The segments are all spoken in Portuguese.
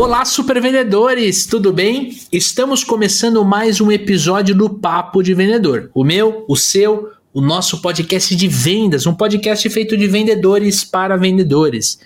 Olá, super vendedores, tudo bem? Estamos começando mais um episódio do Papo de Vendedor. O meu, o seu, o nosso podcast de vendas, um podcast feito de vendedores para vendedores.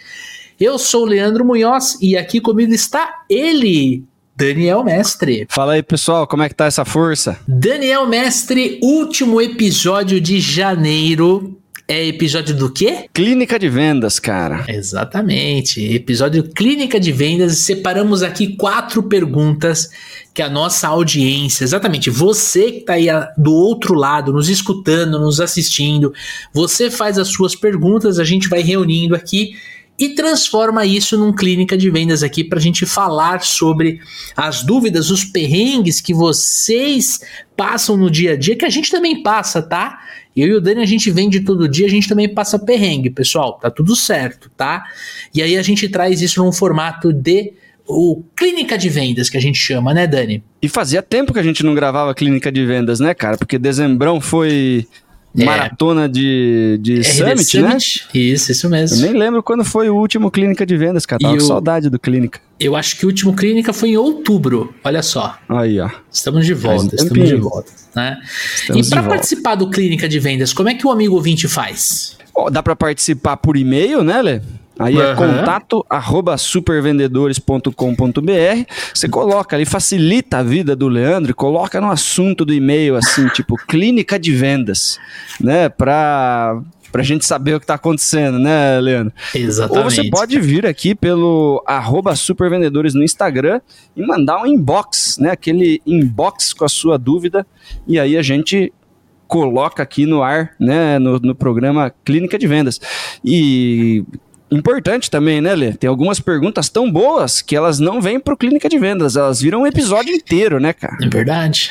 Eu sou o Leandro Munhoz e aqui comigo está ele, Daniel Mestre. Fala aí, pessoal, como é que tá essa força? Daniel Mestre, último episódio de janeiro é episódio do quê? Clínica de vendas, cara. Exatamente. Episódio Clínica de Vendas. Separamos aqui quatro perguntas que a nossa audiência, exatamente, você que está aí do outro lado, nos escutando, nos assistindo, você faz as suas perguntas, a gente vai reunindo aqui e transforma isso num clínica de vendas aqui para a gente falar sobre as dúvidas, os perrengues que vocês passam no dia a dia, que a gente também passa, tá? Eu e o Dani a gente vende todo dia, a gente também passa perrengue, pessoal, tá tudo certo, tá? E aí a gente traz isso num formato de o clínica de vendas que a gente chama, né, Dani? E fazia tempo que a gente não gravava clínica de vendas, né, cara? Porque dezembrão foi. Maratona de, de RD Summit, Summit, né? Isso, isso mesmo. Eu nem lembro quando foi o último Clínica de Vendas, cara. Tava com saudade do Clínica. Eu acho que o último Clínica foi em outubro. Olha só. Aí, ó. Estamos de volta, estamos de volta. Né? Estamos e para participar do Clínica de Vendas, como é que o amigo ouvinte faz? Oh, dá para participar por e-mail, né, Lê? Aí uhum. é contato arroba supervendedores.com.br. Você coloca ali, facilita a vida do Leandro, coloca no assunto do e-mail, assim, tipo, clínica de vendas, né? Pra, pra gente saber o que tá acontecendo, né, Leandro? Exatamente. Ou você pode vir aqui pelo arroba supervendedores no Instagram e mandar um inbox, né? Aquele inbox com a sua dúvida, e aí a gente coloca aqui no ar, né, no, no programa Clínica de Vendas. E importante também, né, Lê? Tem algumas perguntas tão boas que elas não vêm pro Clínica de Vendas, elas viram um episódio inteiro, né, cara? É verdade.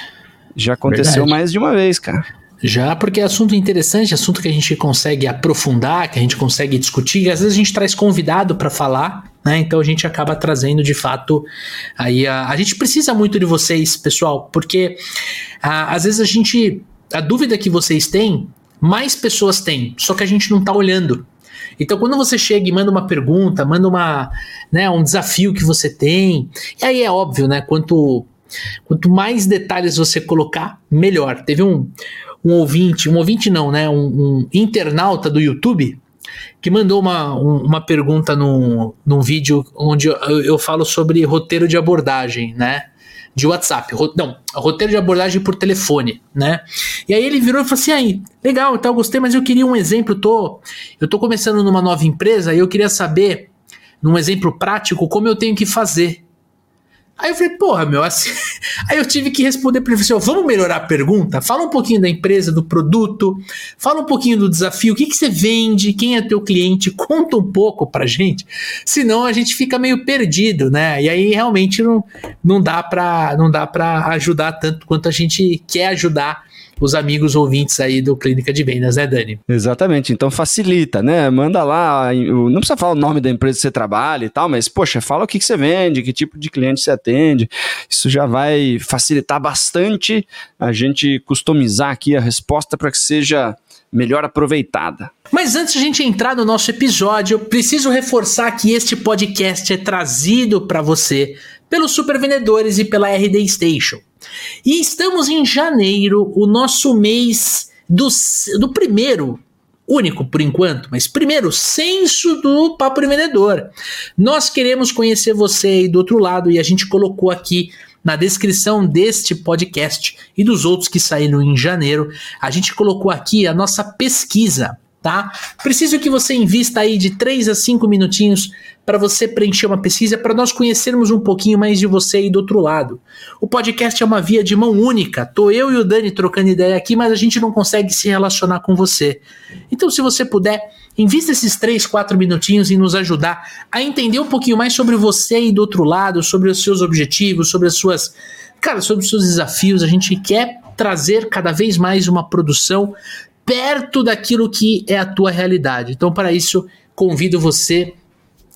Já aconteceu verdade. mais de uma vez, cara. Já porque é assunto interessante, assunto que a gente consegue aprofundar, que a gente consegue discutir, às vezes a gente traz convidado para falar, né? Então a gente acaba trazendo de fato aí a, a gente precisa muito de vocês, pessoal, porque a, às vezes a gente a dúvida que vocês têm, mais pessoas têm, só que a gente não tá olhando. Então, quando você chega e manda uma pergunta, manda uma, né, um desafio que você tem, e aí é óbvio, né? Quanto, quanto mais detalhes você colocar, melhor. Teve um, um ouvinte, um ouvinte não, né? Um, um internauta do YouTube que mandou uma, um, uma pergunta no, num vídeo onde eu, eu falo sobre roteiro de abordagem, né? De WhatsApp, não, roteiro de abordagem por telefone, né? E aí ele virou e falou assim: aí, legal, então eu gostei, mas eu queria um exemplo. Tô, eu tô começando numa nova empresa e eu queria saber, num exemplo prático, como eu tenho que fazer. Aí eu falei, porra, meu, assim. Aí eu tive que responder para ele, assim, vamos melhorar a pergunta? Fala um pouquinho da empresa, do produto, fala um pouquinho do desafio, o que, que você vende, quem é teu cliente, conta um pouco pra gente, senão a gente fica meio perdido, né? E aí realmente não, não dá para não dá para ajudar tanto quanto a gente quer ajudar os amigos ouvintes aí do Clínica de Vendas, né, Dani? Exatamente. Então facilita, né? Manda lá, não precisa falar o nome da empresa que você trabalha e tal, mas, poxa, fala o que, que você vende, que tipo de cliente você atende. Isso já vai facilitar bastante a gente customizar aqui a resposta para que seja melhor aproveitada. Mas antes de a gente entrar no nosso episódio, eu preciso reforçar que este podcast é trazido para você pelos supervendedores e pela RD Station. E estamos em janeiro, o nosso mês do, do primeiro único por enquanto, mas primeiro, censo do Papo de Vendedor. Nós queremos conhecer você aí do outro lado e a gente colocou aqui na descrição deste podcast e dos outros que saíram em janeiro, a gente colocou aqui a nossa pesquisa tá? Preciso que você invista aí de 3 a 5 minutinhos para você preencher uma pesquisa para nós conhecermos um pouquinho mais de você aí do outro lado. O podcast é uma via de mão única. Tô eu e o Dani trocando ideia aqui, mas a gente não consegue se relacionar com você. Então, se você puder, invista esses 3, 4 minutinhos em nos ajudar a entender um pouquinho mais sobre você aí do outro lado, sobre os seus objetivos, sobre as suas, cara, sobre os seus desafios. A gente quer trazer cada vez mais uma produção perto daquilo que é a tua realidade. Então, para isso, convido você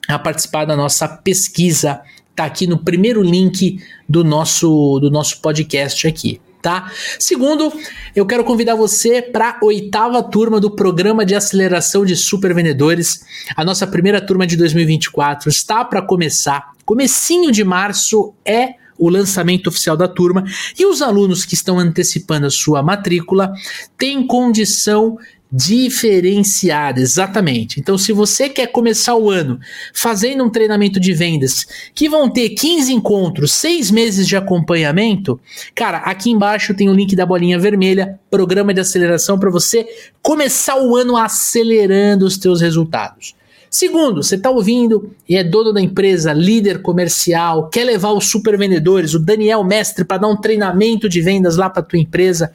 a participar da nossa pesquisa. Tá aqui no primeiro link do nosso do nosso podcast aqui. Tá? Segundo, eu quero convidar você para a oitava turma do programa de aceleração de super vendedores. A nossa primeira turma de 2024 está para começar Comecinho de março é o lançamento oficial da turma e os alunos que estão antecipando a sua matrícula têm condição diferenciada, exatamente. Então, se você quer começar o ano fazendo um treinamento de vendas que vão ter 15 encontros, 6 meses de acompanhamento, cara, aqui embaixo tem o link da bolinha vermelha, programa de aceleração para você começar o ano acelerando os teus resultados. Segundo, você está ouvindo e é dono da empresa, líder comercial, quer levar os super vendedores, o Daniel Mestre, para dar um treinamento de vendas lá para tua empresa.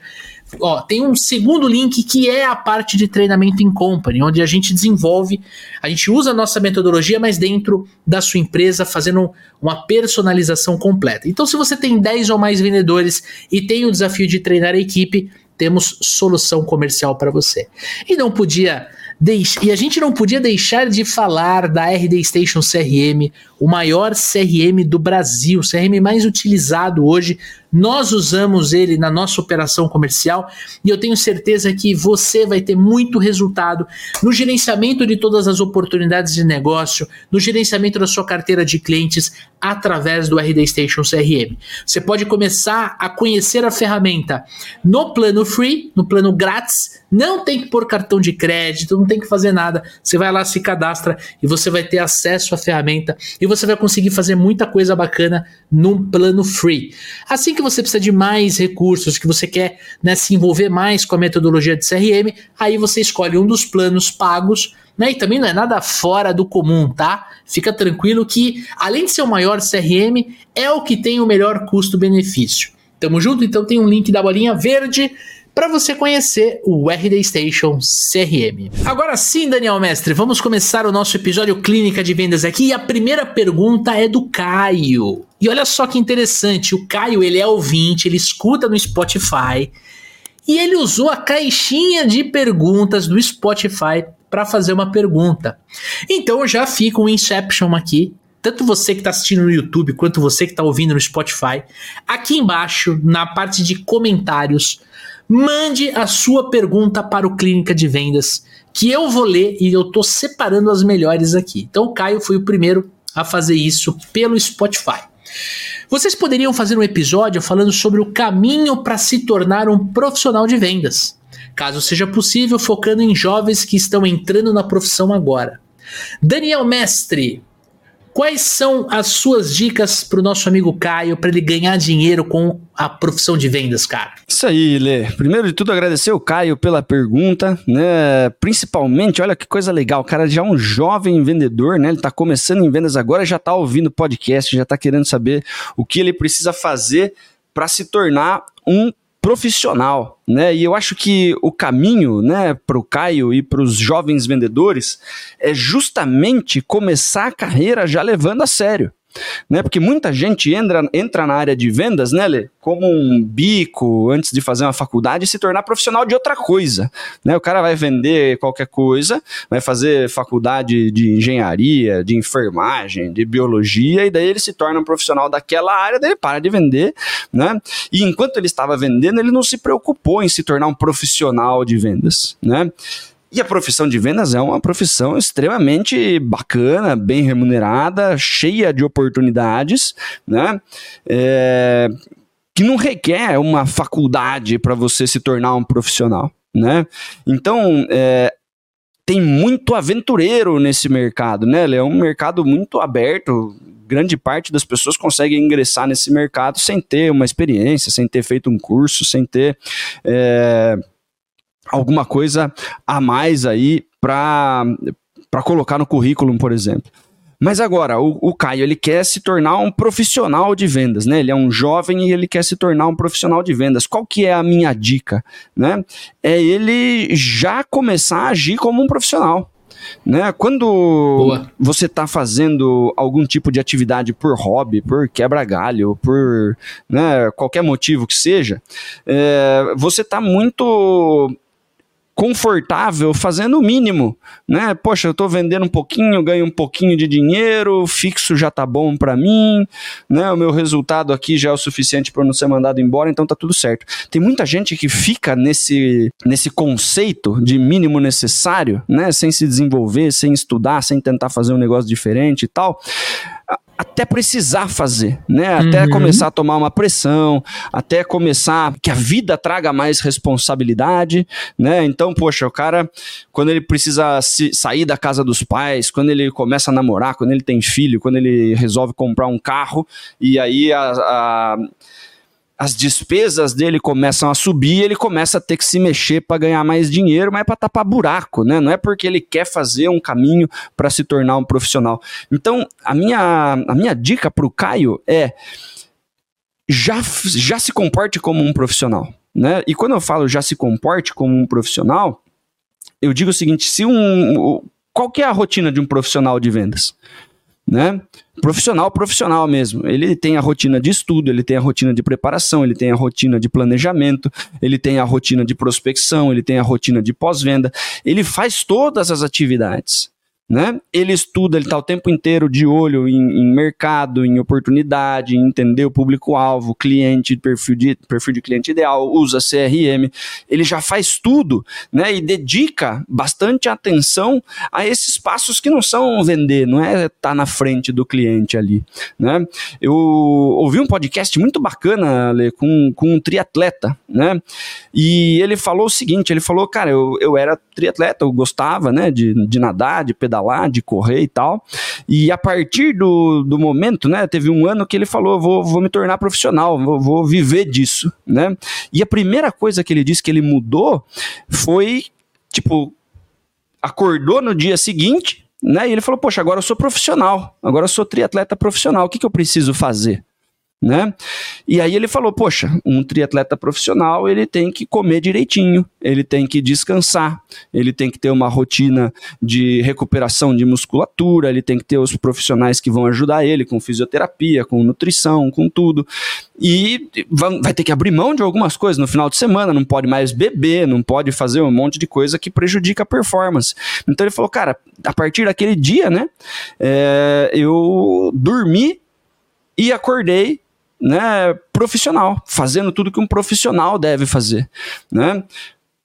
Ó, tem um segundo link que é a parte de treinamento em company, onde a gente desenvolve, a gente usa a nossa metodologia, mas dentro da sua empresa, fazendo uma personalização completa. Então, se você tem 10 ou mais vendedores e tem o desafio de treinar a equipe, temos solução comercial para você. E não podia e a gente não podia deixar de falar da RD Station CRM, o maior CRM do Brasil, o CRM mais utilizado hoje. Nós usamos ele na nossa operação comercial e eu tenho certeza que você vai ter muito resultado no gerenciamento de todas as oportunidades de negócio, no gerenciamento da sua carteira de clientes através do RD Station CRM. Você pode começar a conhecer a ferramenta no plano free, no plano grátis, não tem que pôr cartão de crédito, não tem que fazer nada. Você vai lá, se cadastra e você vai ter acesso à ferramenta e você vai conseguir fazer muita coisa bacana num plano free. Assim que você precisa de mais recursos, que você quer né, se envolver mais com a metodologia de CRM, aí você escolhe um dos planos pagos. Né, e também não é nada fora do comum, tá? Fica tranquilo que, além de ser o maior CRM, é o que tem o melhor custo-benefício. Tamo junto? Então tem um link da bolinha verde para você conhecer o RD Station CRM. Agora sim, Daniel Mestre, vamos começar o nosso episódio Clínica de Vendas aqui e a primeira pergunta é do Caio. E olha só que interessante, o Caio, ele é ouvinte, ele escuta no Spotify e ele usou a caixinha de perguntas do Spotify para fazer uma pergunta. Então já fica um Inception aqui tanto você que está assistindo no YouTube quanto você que está ouvindo no Spotify, aqui embaixo, na parte de comentários, Mande a sua pergunta para o Clínica de Vendas, que eu vou ler e eu estou separando as melhores aqui. Então o Caio foi o primeiro a fazer isso pelo Spotify. Vocês poderiam fazer um episódio falando sobre o caminho para se tornar um profissional de vendas, caso seja possível, focando em jovens que estão entrando na profissão agora. Daniel Mestre, Quais são as suas dicas para o nosso amigo Caio para ele ganhar dinheiro com a profissão de vendas, cara? Isso aí, Lê. Primeiro de tudo, agradecer o Caio pela pergunta, né? Principalmente, olha que coisa legal, o cara já é um jovem vendedor, né? Ele está começando em vendas agora, já está ouvindo podcast, já está querendo saber o que ele precisa fazer para se tornar um profissional, né? E eu acho que o caminho, né, para o Caio e para os jovens vendedores é justamente começar a carreira já levando a sério né? Porque muita gente entra, entra na área de vendas, né, Lê? Como um bico antes de fazer uma faculdade e se tornar profissional de outra coisa, né? O cara vai vender qualquer coisa, vai fazer faculdade de engenharia, de enfermagem, de biologia e daí ele se torna um profissional daquela área, daí ele para de vender, né? E enquanto ele estava vendendo, ele não se preocupou em se tornar um profissional de vendas, né? E a profissão de vendas é uma profissão extremamente bacana, bem remunerada, cheia de oportunidades, né? É, que não requer uma faculdade para você se tornar um profissional, né? Então, é, tem muito aventureiro nesse mercado, né? Ele é um mercado muito aberto. Grande parte das pessoas consegue ingressar nesse mercado sem ter uma experiência, sem ter feito um curso, sem ter é, alguma coisa a mais aí para colocar no currículo, por exemplo. Mas agora, o, o, Caio, ele quer se tornar um profissional de vendas, né? Ele é um jovem e ele quer se tornar um profissional de vendas. Qual que é a minha dica, né? É ele já começar a agir como um profissional. Né? Quando Boa. você está fazendo algum tipo de atividade por hobby, por quebra-galho, por né, qualquer motivo que seja, é, você está muito confortável fazendo o mínimo, né? Poxa, eu estou vendendo um pouquinho, ganho um pouquinho de dinheiro, fixo já tá bom para mim, né? O meu resultado aqui já é o suficiente para não ser mandado embora, então tá tudo certo. Tem muita gente que fica nesse nesse conceito de mínimo necessário, né? Sem se desenvolver, sem estudar, sem tentar fazer um negócio diferente e tal até precisar fazer, né? Até uhum. começar a tomar uma pressão, até começar que a vida traga mais responsabilidade, né? Então, poxa, o cara, quando ele precisa se, sair da casa dos pais, quando ele começa a namorar, quando ele tem filho, quando ele resolve comprar um carro, e aí a, a as despesas dele começam a subir, ele começa a ter que se mexer para ganhar mais dinheiro, mas é para tapar buraco, né? Não é porque ele quer fazer um caminho para se tornar um profissional. Então, a minha, a minha dica para o Caio é já, já se comporte como um profissional, né? E quando eu falo já se comporte como um profissional, eu digo o seguinte: se um, qual que é a rotina de um profissional de vendas? Né? Profissional, profissional mesmo. Ele tem a rotina de estudo, ele tem a rotina de preparação, ele tem a rotina de planejamento, ele tem a rotina de prospecção, ele tem a rotina de pós-venda. Ele faz todas as atividades né? Ele estuda, ele está o tempo inteiro de olho em, em, mercado, em oportunidade, em entender o público-alvo, cliente, perfil de, perfil de cliente ideal, usa CRM, ele já faz tudo, né? E dedica bastante atenção a esses passos que não são vender, não é estar tá na frente do cliente ali, né? Eu ouvi um podcast muito bacana, Ale, com, com um triatleta, né? E ele falou o seguinte, ele falou, cara, eu, eu era triatleta, eu gostava, né, de, de nadar, de pedalar, pedalar, de correr e tal. E a partir do, do momento, né, teve um ano que ele falou: vou, vou me tornar profissional, vou, vou viver disso, né? E a primeira coisa que ele disse que ele mudou foi, tipo, acordou no dia seguinte, né? E ele falou: Poxa, agora eu sou profissional, agora eu sou triatleta profissional, o que, que eu preciso fazer? Né? E aí ele falou, poxa, um triatleta profissional, ele tem que comer direitinho, ele tem que descansar, ele tem que ter uma rotina de recuperação de musculatura, ele tem que ter os profissionais que vão ajudar ele com fisioterapia, com nutrição, com tudo. E vai ter que abrir mão de algumas coisas no final de semana, não pode mais beber, não pode fazer um monte de coisa que prejudica a performance. Então ele falou, cara, a partir daquele dia, né, é, eu dormi e acordei né, profissional, fazendo tudo que um profissional deve fazer, né?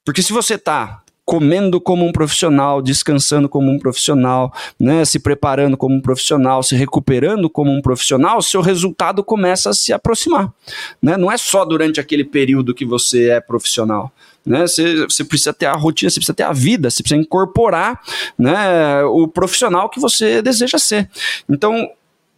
Porque se você está comendo como um profissional, descansando como um profissional, né, se preparando como um profissional, se recuperando como um profissional, seu resultado começa a se aproximar. Né? Não é só durante aquele período que você é profissional. Né? Você, você precisa ter a rotina, você precisa ter a vida, você precisa incorporar né, o profissional que você deseja ser. Então,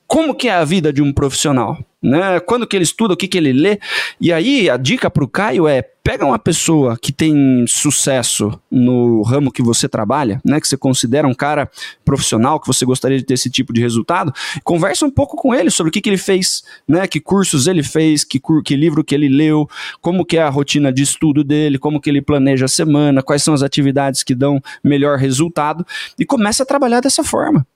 como que é a vida de um profissional? Né? Quando que ele estuda, o que, que ele lê? E aí a dica para o Caio é pega uma pessoa que tem sucesso no ramo que você trabalha, né, que você considera um cara profissional, que você gostaria de ter esse tipo de resultado, conversa um pouco com ele sobre o que, que ele fez, né, que cursos ele fez, que, que livro que ele leu, como que é a rotina de estudo dele, como que ele planeja a semana, quais são as atividades que dão melhor resultado, e começa a trabalhar dessa forma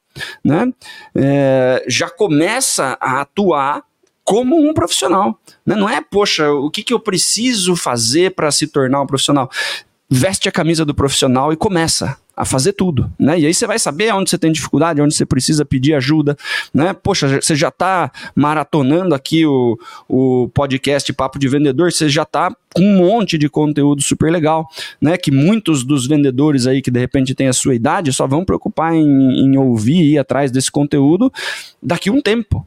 né, é, já começa a atuar como um profissional. Né? Não é, poxa, o que, que eu preciso fazer para se tornar um profissional? Veste a camisa do profissional e começa a fazer tudo, né? E aí você vai saber onde você tem dificuldade, onde você precisa pedir ajuda, né? Poxa, você já está maratonando aqui o, o podcast Papo de Vendedor, você já está com um monte de conteúdo super legal, né? Que muitos dos vendedores aí que de repente têm a sua idade só vão preocupar em, em ouvir e ir atrás desse conteúdo daqui um tempo,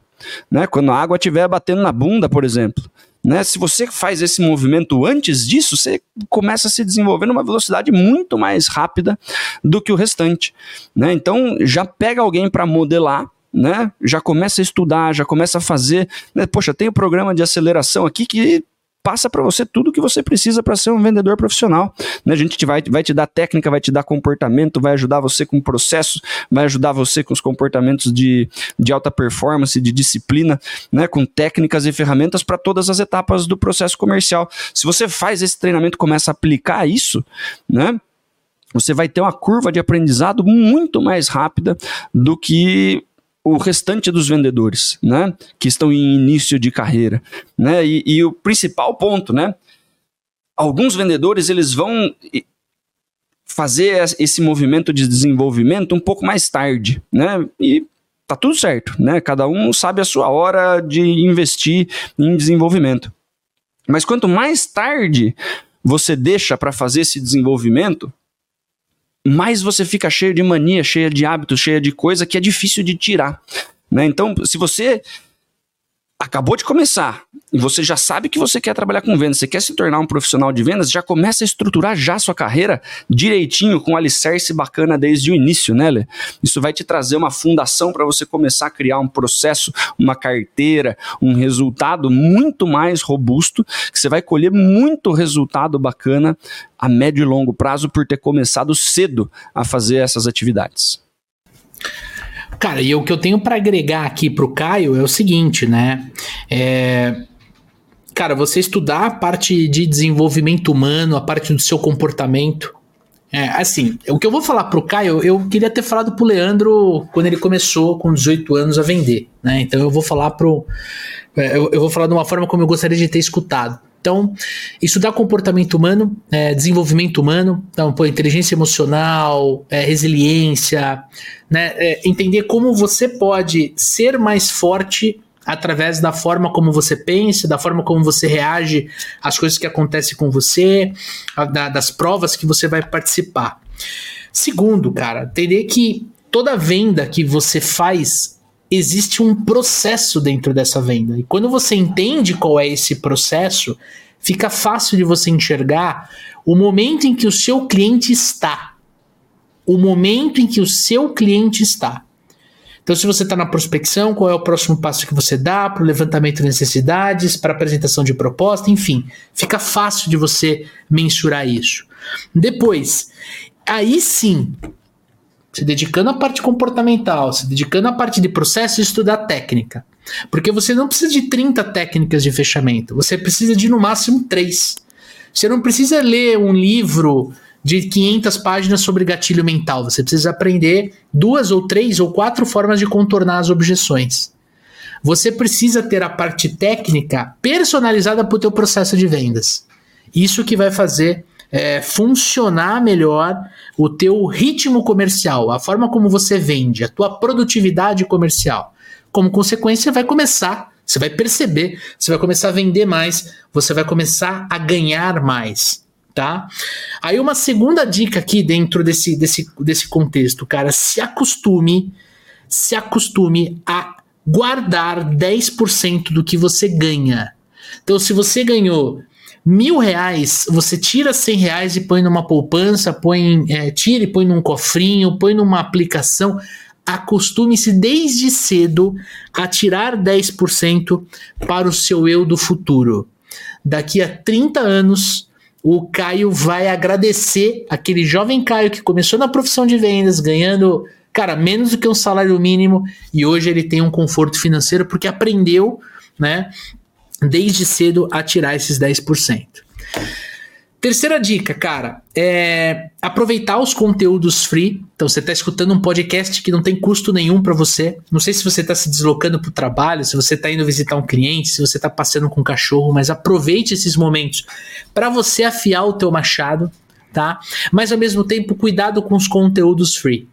né? Quando a água estiver batendo na bunda, por exemplo. Né? Se você faz esse movimento antes disso, você começa a se desenvolver numa velocidade muito mais rápida do que o restante. Né? Então, já pega alguém para modelar né? Já começa a estudar, já começa a fazer. Né? Poxa, tem o um programa de aceleração aqui que passa para você tudo que você precisa para ser um vendedor profissional. Né? A gente vai, vai te dar técnica, vai te dar comportamento, vai ajudar você com processos, vai ajudar você com os comportamentos de, de alta performance, de disciplina, né? com técnicas e ferramentas para todas as etapas do processo comercial. Se você faz esse treinamento, começa a aplicar isso, né? Você vai ter uma curva de aprendizado muito mais rápida do que o restante dos vendedores, né, que estão em início de carreira, né, e, e o principal ponto, né, alguns vendedores eles vão fazer esse movimento de desenvolvimento um pouco mais tarde, né, e tá tudo certo, né, cada um sabe a sua hora de investir em desenvolvimento, mas quanto mais tarde você deixa para fazer esse desenvolvimento, mais você fica cheio de mania, cheia de hábitos, cheia de coisa que é difícil de tirar. Né? Então, se você acabou de começar e você já sabe que você quer trabalhar com vendas, você quer se tornar um profissional de vendas, já começa a estruturar já a sua carreira direitinho, com um alicerce bacana desde o início, né, Lê? Isso vai te trazer uma fundação para você começar a criar um processo, uma carteira, um resultado muito mais robusto, que você vai colher muito resultado bacana a médio e longo prazo por ter começado cedo a fazer essas atividades. Cara, e o que eu tenho para agregar aqui pro Caio é o seguinte, né? É, cara, você estudar a parte de desenvolvimento humano, a parte do seu comportamento. É, assim, o que eu vou falar pro Caio, eu queria ter falado pro Leandro quando ele começou com 18 anos a vender, né? Então eu vou falar pro. É, eu, eu vou falar de uma forma como eu gostaria de ter escutado. Então, estudar comportamento humano, é, desenvolvimento humano, então, pô, inteligência emocional, é, resiliência, né, é, entender como você pode ser mais forte através da forma como você pensa, da forma como você reage às coisas que acontecem com você, a, da, das provas que você vai participar. Segundo, cara, entender que toda venda que você faz existe um processo dentro dessa venda. E quando você entende qual é esse processo, fica fácil de você enxergar o momento em que o seu cliente está. O momento em que o seu cliente está. Então, se você está na prospecção, qual é o próximo passo que você dá para o levantamento de necessidades, para apresentação de proposta, enfim, fica fácil de você mensurar isso. Depois, aí sim, se dedicando à parte comportamental, se dedicando à parte de processo, estudar técnica. Porque você não precisa de 30 técnicas de fechamento, você precisa de no máximo 3. Você não precisa ler um livro de 500 páginas sobre gatilho mental. Você precisa aprender duas ou três ou quatro formas de contornar as objeções. Você precisa ter a parte técnica personalizada para o teu processo de vendas. Isso que vai fazer é, funcionar melhor o teu ritmo comercial, a forma como você vende, a tua produtividade comercial. Como consequência, vai começar, você vai perceber, você vai começar a vender mais, você vai começar a ganhar mais tá? Aí uma segunda dica aqui dentro desse, desse, desse contexto, cara, se acostume, se acostume a guardar 10% do que você ganha. Então, se você ganhou mil reais, você tira 100 reais e põe numa poupança, põe, é, tira e põe num cofrinho, põe numa aplicação. Acostume-se desde cedo a tirar 10% para o seu eu do futuro. Daqui a 30 anos, o Caio vai agradecer aquele jovem Caio que começou na profissão de vendas, ganhando, cara, menos do que um salário mínimo, e hoje ele tem um conforto financeiro porque aprendeu, né, desde cedo a tirar esses 10%. Terceira dica, cara, é aproveitar os conteúdos free. Então, você está escutando um podcast que não tem custo nenhum para você. Não sei se você está se deslocando para o trabalho, se você está indo visitar um cliente, se você está passeando com um cachorro, mas aproveite esses momentos para você afiar o teu machado, tá? Mas ao mesmo tempo, cuidado com os conteúdos free.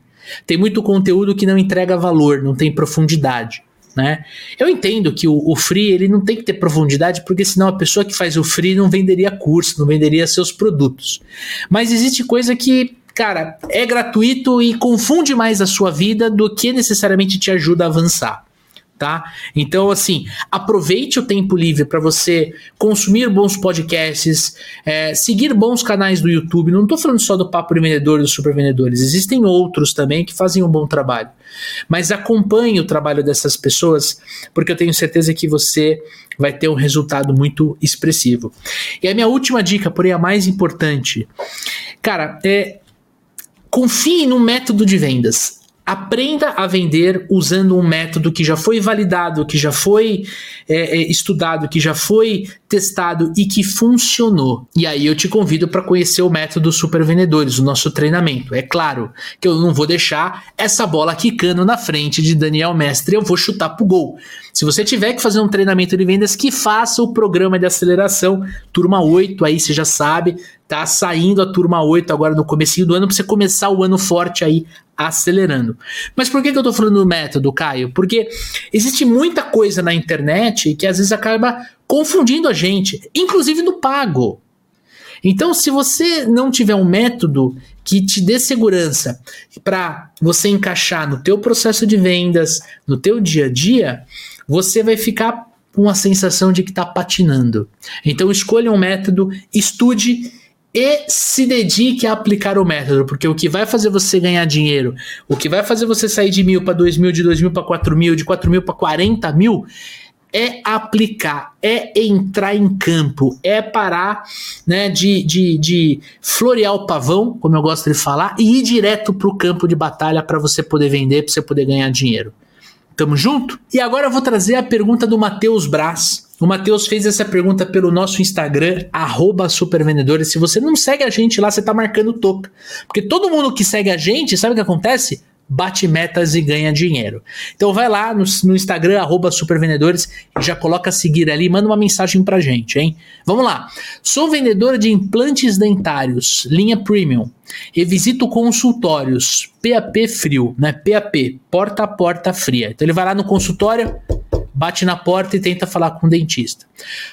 Tem muito conteúdo que não entrega valor, não tem profundidade né? Eu entendo que o, o, free ele não tem que ter profundidade, porque senão a pessoa que faz o free não venderia curso, não venderia seus produtos. Mas existe coisa que, cara, é gratuito e confunde mais a sua vida do que necessariamente te ajuda a avançar tá? Então, assim, aproveite o tempo livre para você consumir bons podcasts, é, seguir bons canais do YouTube. Não estou falando só do Papo de Vendedor e dos Super Vendedores, existem outros também que fazem um bom trabalho. Mas acompanhe o trabalho dessas pessoas, porque eu tenho certeza que você vai ter um resultado muito expressivo. E a minha última dica, porém a mais importante, cara, é confie no método de vendas aprenda a vender usando um método que já foi validado, que já foi é, é, estudado, que já foi testado e que funcionou. E aí eu te convido para conhecer o método Super Vendedores, o nosso treinamento. É claro que eu não vou deixar essa bola quicando na frente de Daniel Mestre, eu vou chutar pro gol. Se você tiver que fazer um treinamento de vendas, que faça o programa de aceleração, turma 8, aí você já sabe, tá saindo a turma 8 agora no começo do ano para você começar o ano forte aí acelerando. Mas por que, que eu tô falando do método, Caio? Porque existe muita coisa na internet que às vezes acaba confundindo a gente, inclusive no pago. Então, se você não tiver um método que te dê segurança para você encaixar no teu processo de vendas, no teu dia a dia, você vai ficar com a sensação de que está patinando. Então, escolha um método, estude e se dedique a aplicar o método, porque o que vai fazer você ganhar dinheiro, o que vai fazer você sair de mil para dois mil, de dois mil para quatro mil, de quatro mil para quarenta mil, é aplicar, é entrar em campo, é parar né, de, de, de florear o pavão, como eu gosto de falar, e ir direto para o campo de batalha para você poder vender, para você poder ganhar dinheiro. Tamo junto? E agora eu vou trazer a pergunta do Matheus Braz. O Matheus fez essa pergunta pelo nosso Instagram, supervendedores. Se você não segue a gente lá, você tá marcando toca. Porque todo mundo que segue a gente, sabe o que acontece? Bate metas e ganha dinheiro. Então vai lá no, no Instagram, arroba supervendedores, e já coloca seguir ali, manda uma mensagem pra gente, hein? Vamos lá. Sou vendedora de implantes dentários, linha premium, e visito consultórios, PAP frio, né? PAP, porta a porta fria. Então ele vai lá no consultório, bate na porta e tenta falar com o dentista.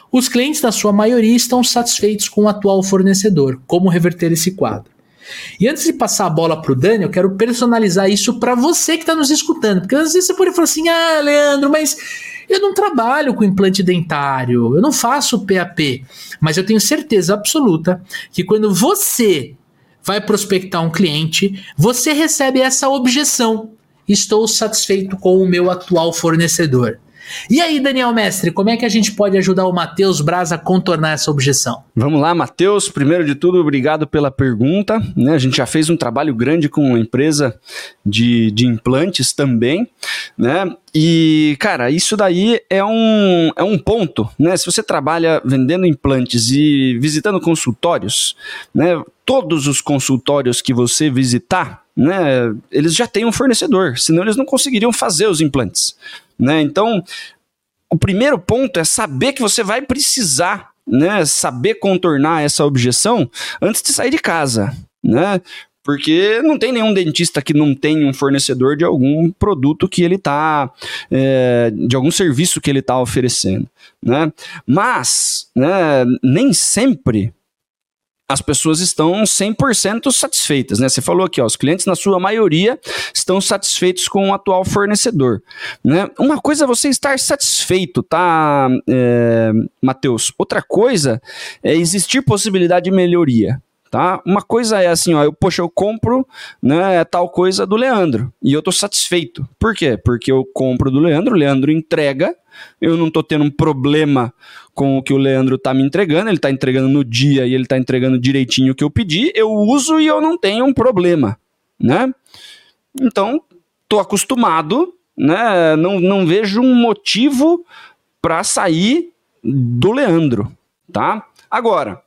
Os clientes, na sua maioria, estão satisfeitos com o atual fornecedor. Como reverter esse quadro? E antes de passar a bola pro Dani, eu quero personalizar isso para você que está nos escutando. Porque às vezes você pode falar assim: ah, Leandro, mas eu não trabalho com implante dentário, eu não faço PAP. Mas eu tenho certeza absoluta que quando você vai prospectar um cliente, você recebe essa objeção. Estou satisfeito com o meu atual fornecedor. E aí, Daniel Mestre, como é que a gente pode ajudar o Matheus Braz a contornar essa objeção? Vamos lá, Matheus. Primeiro de tudo, obrigado pela pergunta. Né? A gente já fez um trabalho grande com uma empresa de, de implantes também, né? E, cara, isso daí é um, é um ponto, né? Se você trabalha vendendo implantes e visitando consultórios, né? Todos os consultórios que você visitar, né? Eles já têm um fornecedor, senão eles não conseguiriam fazer os implantes. Né? Então, o primeiro ponto é saber que você vai precisar, né, saber contornar essa objeção antes de sair de casa, né? Porque não tem nenhum dentista que não tenha um fornecedor de algum produto que ele está, é, de algum serviço que ele está oferecendo, né? Mas, né, nem sempre as pessoas estão 100% satisfeitas, né? Você falou aqui, ó, os clientes na sua maioria estão satisfeitos com o atual fornecedor, né? Uma coisa é você estar satisfeito, tá, é, Matheus? Outra coisa é existir possibilidade de melhoria, tá? Uma coisa é assim, ó, eu, poxa, eu compro, né, tal coisa do Leandro e eu tô satisfeito. Por quê? Porque eu compro do Leandro, o Leandro entrega, eu não tô tendo um problema com o que o Leandro tá me entregando, ele tá entregando no dia e ele tá entregando direitinho o que eu pedi, eu uso e eu não tenho um problema, né? Então, tô acostumado, né? Não, não vejo um motivo para sair do Leandro, tá? Agora,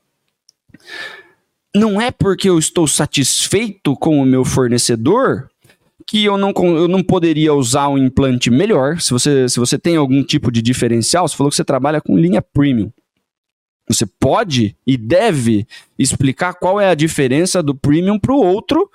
não é porque eu estou satisfeito com o meu fornecedor que eu não, eu não poderia usar um implante melhor. Se você, se você tem algum tipo de diferencial, você falou que você trabalha com linha premium. Você pode e deve explicar qual é a diferença do premium para o outro,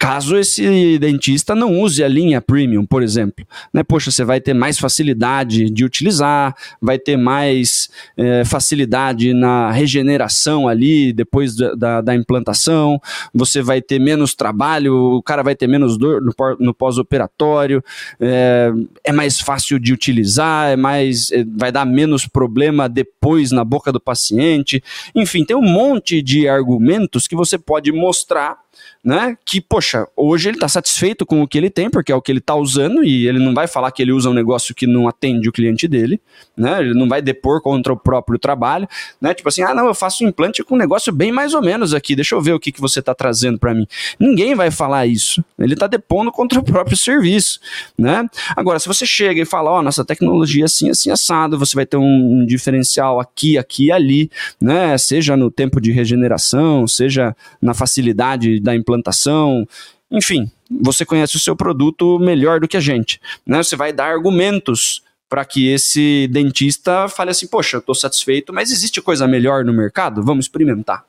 caso esse dentista não use a linha premium, por exemplo. Né? Poxa, você vai ter mais facilidade de utilizar, vai ter mais é, facilidade na regeneração ali depois da, da, da, implantação, você vai ter menos trabalho, o cara vai ter menos dor no, no pós-operatório, é, é, mais fácil de utilizar, é mais, é, vai dar menos problema depois na boca do paciente. Enfim, tem um monte de argumentos que você pode mostrar né? Que, poxa, hoje ele está satisfeito com o que ele tem, porque é o que ele está usando, e ele não vai falar que ele usa um negócio que não atende o cliente dele, né? Ele não vai depor contra o próprio trabalho, né? Tipo assim, ah, não, eu faço um implante com um negócio bem mais ou menos aqui, deixa eu ver o que, que você está trazendo para mim. Ninguém vai falar isso. Ele está depondo contra o próprio serviço, né? Agora, se você chega e fala, ó, oh, nossa tecnologia assim, assim, assado, você vai ter um, um diferencial aqui, aqui e ali, né? Seja no tempo de regeneração, seja na facilidade da implantação enfim, você conhece o seu produto melhor do que a gente. Né? Você vai dar argumentos para que esse dentista fale assim: poxa, eu estou satisfeito, mas existe coisa melhor no mercado? Vamos experimentar.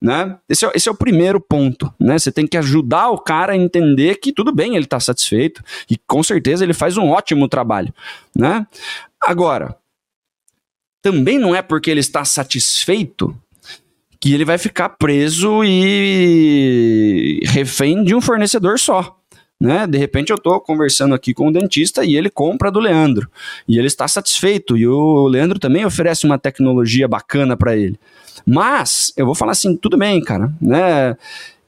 Né? Esse, é, esse é o primeiro ponto. Né? Você tem que ajudar o cara a entender que tudo bem, ele está satisfeito e com certeza ele faz um ótimo trabalho. Né? Agora, também não é porque ele está satisfeito que ele vai ficar preso e refém de um fornecedor só. Né? De repente eu estou conversando aqui com o dentista e ele compra do Leandro. E ele está satisfeito. E o Leandro também oferece uma tecnologia bacana para ele. Mas eu vou falar assim, tudo bem, cara, né?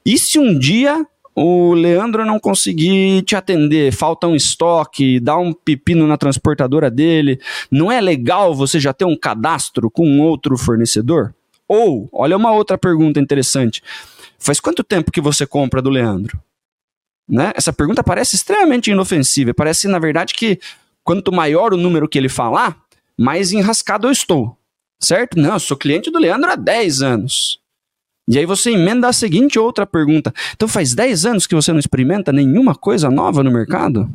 E se um dia o Leandro não conseguir te atender, falta um estoque, dá um pepino na transportadora dele, não é legal você já ter um cadastro com outro fornecedor? Ou, olha uma outra pergunta interessante. Faz quanto tempo que você compra do Leandro? Né? Essa pergunta parece extremamente inofensiva. Parece, na verdade, que quanto maior o número que ele falar, mais enrascado eu estou. Certo? Não, eu sou cliente do Leandro há 10 anos. E aí você emenda a seguinte outra pergunta. Então faz 10 anos que você não experimenta nenhuma coisa nova no mercado?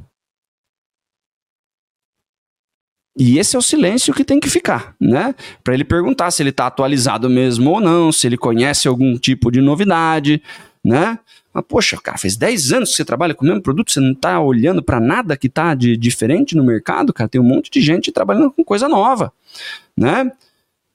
E esse é o silêncio que tem que ficar, né? Para ele perguntar se ele está atualizado mesmo ou não, se ele conhece algum tipo de novidade, né? Mas, poxa, cara, faz 10 anos que você trabalha com o mesmo produto, você não está olhando para nada que está de diferente no mercado, cara. Tem um monte de gente trabalhando com coisa nova, né?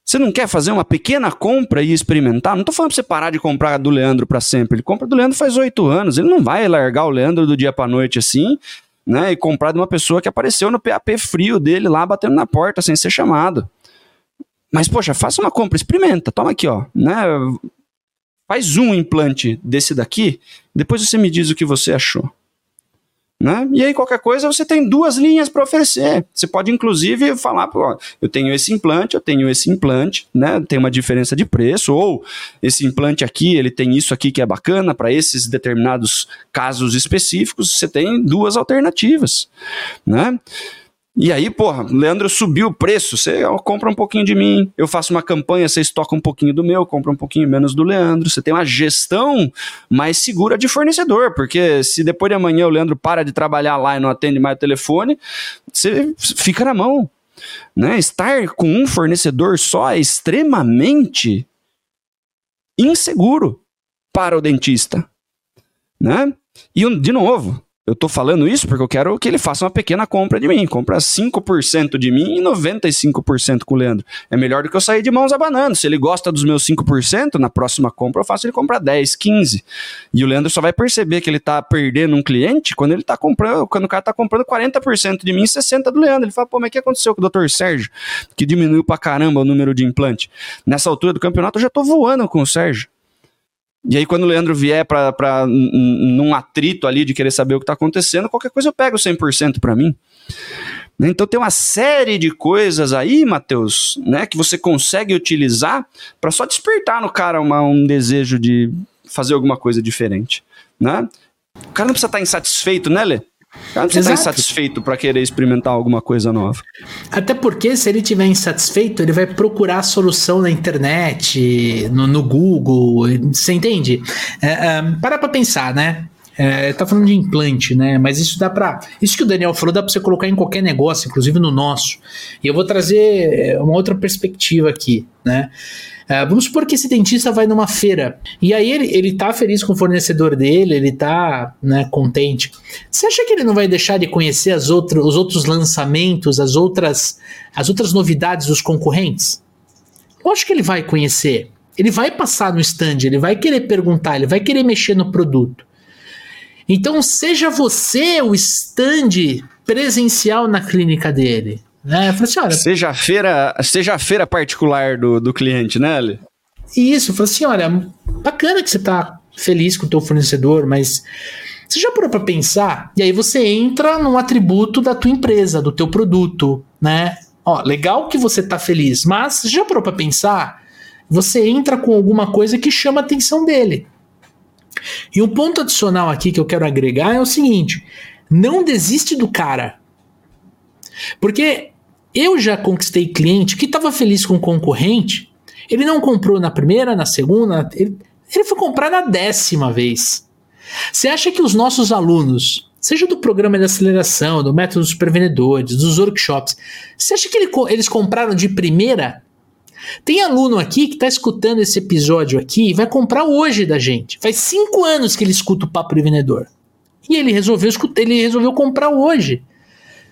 Você não quer fazer uma pequena compra e experimentar? Não estou falando para você parar de comprar do Leandro para sempre. Ele compra do Leandro faz oito anos. Ele não vai largar o Leandro do dia para noite assim né? E comprar de uma pessoa que apareceu no PAP frio dele lá, batendo na porta sem ser chamado. Mas, poxa, faça uma compra, experimenta, toma aqui, ó, né? Faz um implante desse daqui, depois você me diz o que você achou. Né? E aí, qualquer coisa, você tem duas linhas para oferecer. Você pode, inclusive, falar: eu tenho esse implante, eu tenho esse implante, né? tem uma diferença de preço, ou esse implante aqui, ele tem isso aqui que é bacana para esses determinados casos específicos. Você tem duas alternativas. Né? E aí, porra, Leandro subiu o preço, você compra um pouquinho de mim, eu faço uma campanha, você estoca um pouquinho do meu, compra um pouquinho menos do Leandro. Você tem uma gestão mais segura de fornecedor, porque se depois de amanhã o Leandro para de trabalhar lá e não atende mais o telefone, você fica na mão. Né? Estar com um fornecedor só é extremamente inseguro para o dentista. Né? E, de novo, eu tô falando isso porque eu quero que ele faça uma pequena compra de mim. Compra 5% de mim e 95% com o Leandro. É melhor do que eu sair de mãos abanando. Se ele gosta dos meus 5%, na próxima compra eu faço ele comprar 10, 15. E o Leandro só vai perceber que ele tá perdendo um cliente quando ele tá comprando, quando o cara tá comprando 40% de mim e 60% do Leandro. Ele fala, pô, mas o que aconteceu com o Dr. Sérgio? Que diminuiu pra caramba o número de implante. Nessa altura do campeonato eu já tô voando com o Sérgio. E aí, quando o Leandro vier para num atrito ali de querer saber o que está acontecendo, qualquer coisa eu pego 100% para mim. Né? Então tem uma série de coisas aí, Matheus, né, que você consegue utilizar para só despertar no cara uma, um desejo de fazer alguma coisa diferente, né? O cara não precisa estar tá insatisfeito, né, Lê? Cara não precisa estar insatisfeito para querer experimentar alguma coisa nova. Até porque, se ele estiver insatisfeito, ele vai procurar a solução na internet, no, no Google. Você entende? É, é, para pra pensar, né? É, tá falando de implante, né? Mas isso dá para Isso que o Daniel falou dá para você colocar em qualquer negócio, inclusive no nosso. E eu vou trazer uma outra perspectiva aqui, né? É, vamos supor que esse dentista vai numa feira e aí ele, ele tá feliz com o fornecedor dele, ele tá né, contente. Você acha que ele não vai deixar de conhecer as outras, os outros lançamentos, as outras, as outras novidades dos concorrentes? Lógico que ele vai conhecer. Ele vai passar no stand, ele vai querer perguntar, ele vai querer mexer no produto. Então seja você o stand presencial na clínica dele. Né? Falei assim, olha, seja a feira, seja a feira particular do, do cliente, né, Ali? Isso, eu falei assim, olha, bacana que você tá feliz com o teu fornecedor, mas você já parou para pensar? E aí você entra num atributo da tua empresa, do teu produto, né? Ó, legal que você tá feliz, mas você já parou para pensar? Você entra com alguma coisa que chama a atenção dele. E um ponto adicional aqui que eu quero agregar é o seguinte: não desiste do cara. Porque eu já conquistei cliente que estava feliz com o concorrente, ele não comprou na primeira, na segunda, ele, ele foi comprar na décima vez. Você acha que os nossos alunos, seja do programa de aceleração, do método dos supervendedores, dos workshops, você acha que ele, eles compraram de primeira? Tem aluno aqui que está escutando esse episódio aqui e vai comprar hoje da gente. Faz cinco anos que ele escuta o Papo de Vendedor. E ele resolveu, ele resolveu comprar hoje.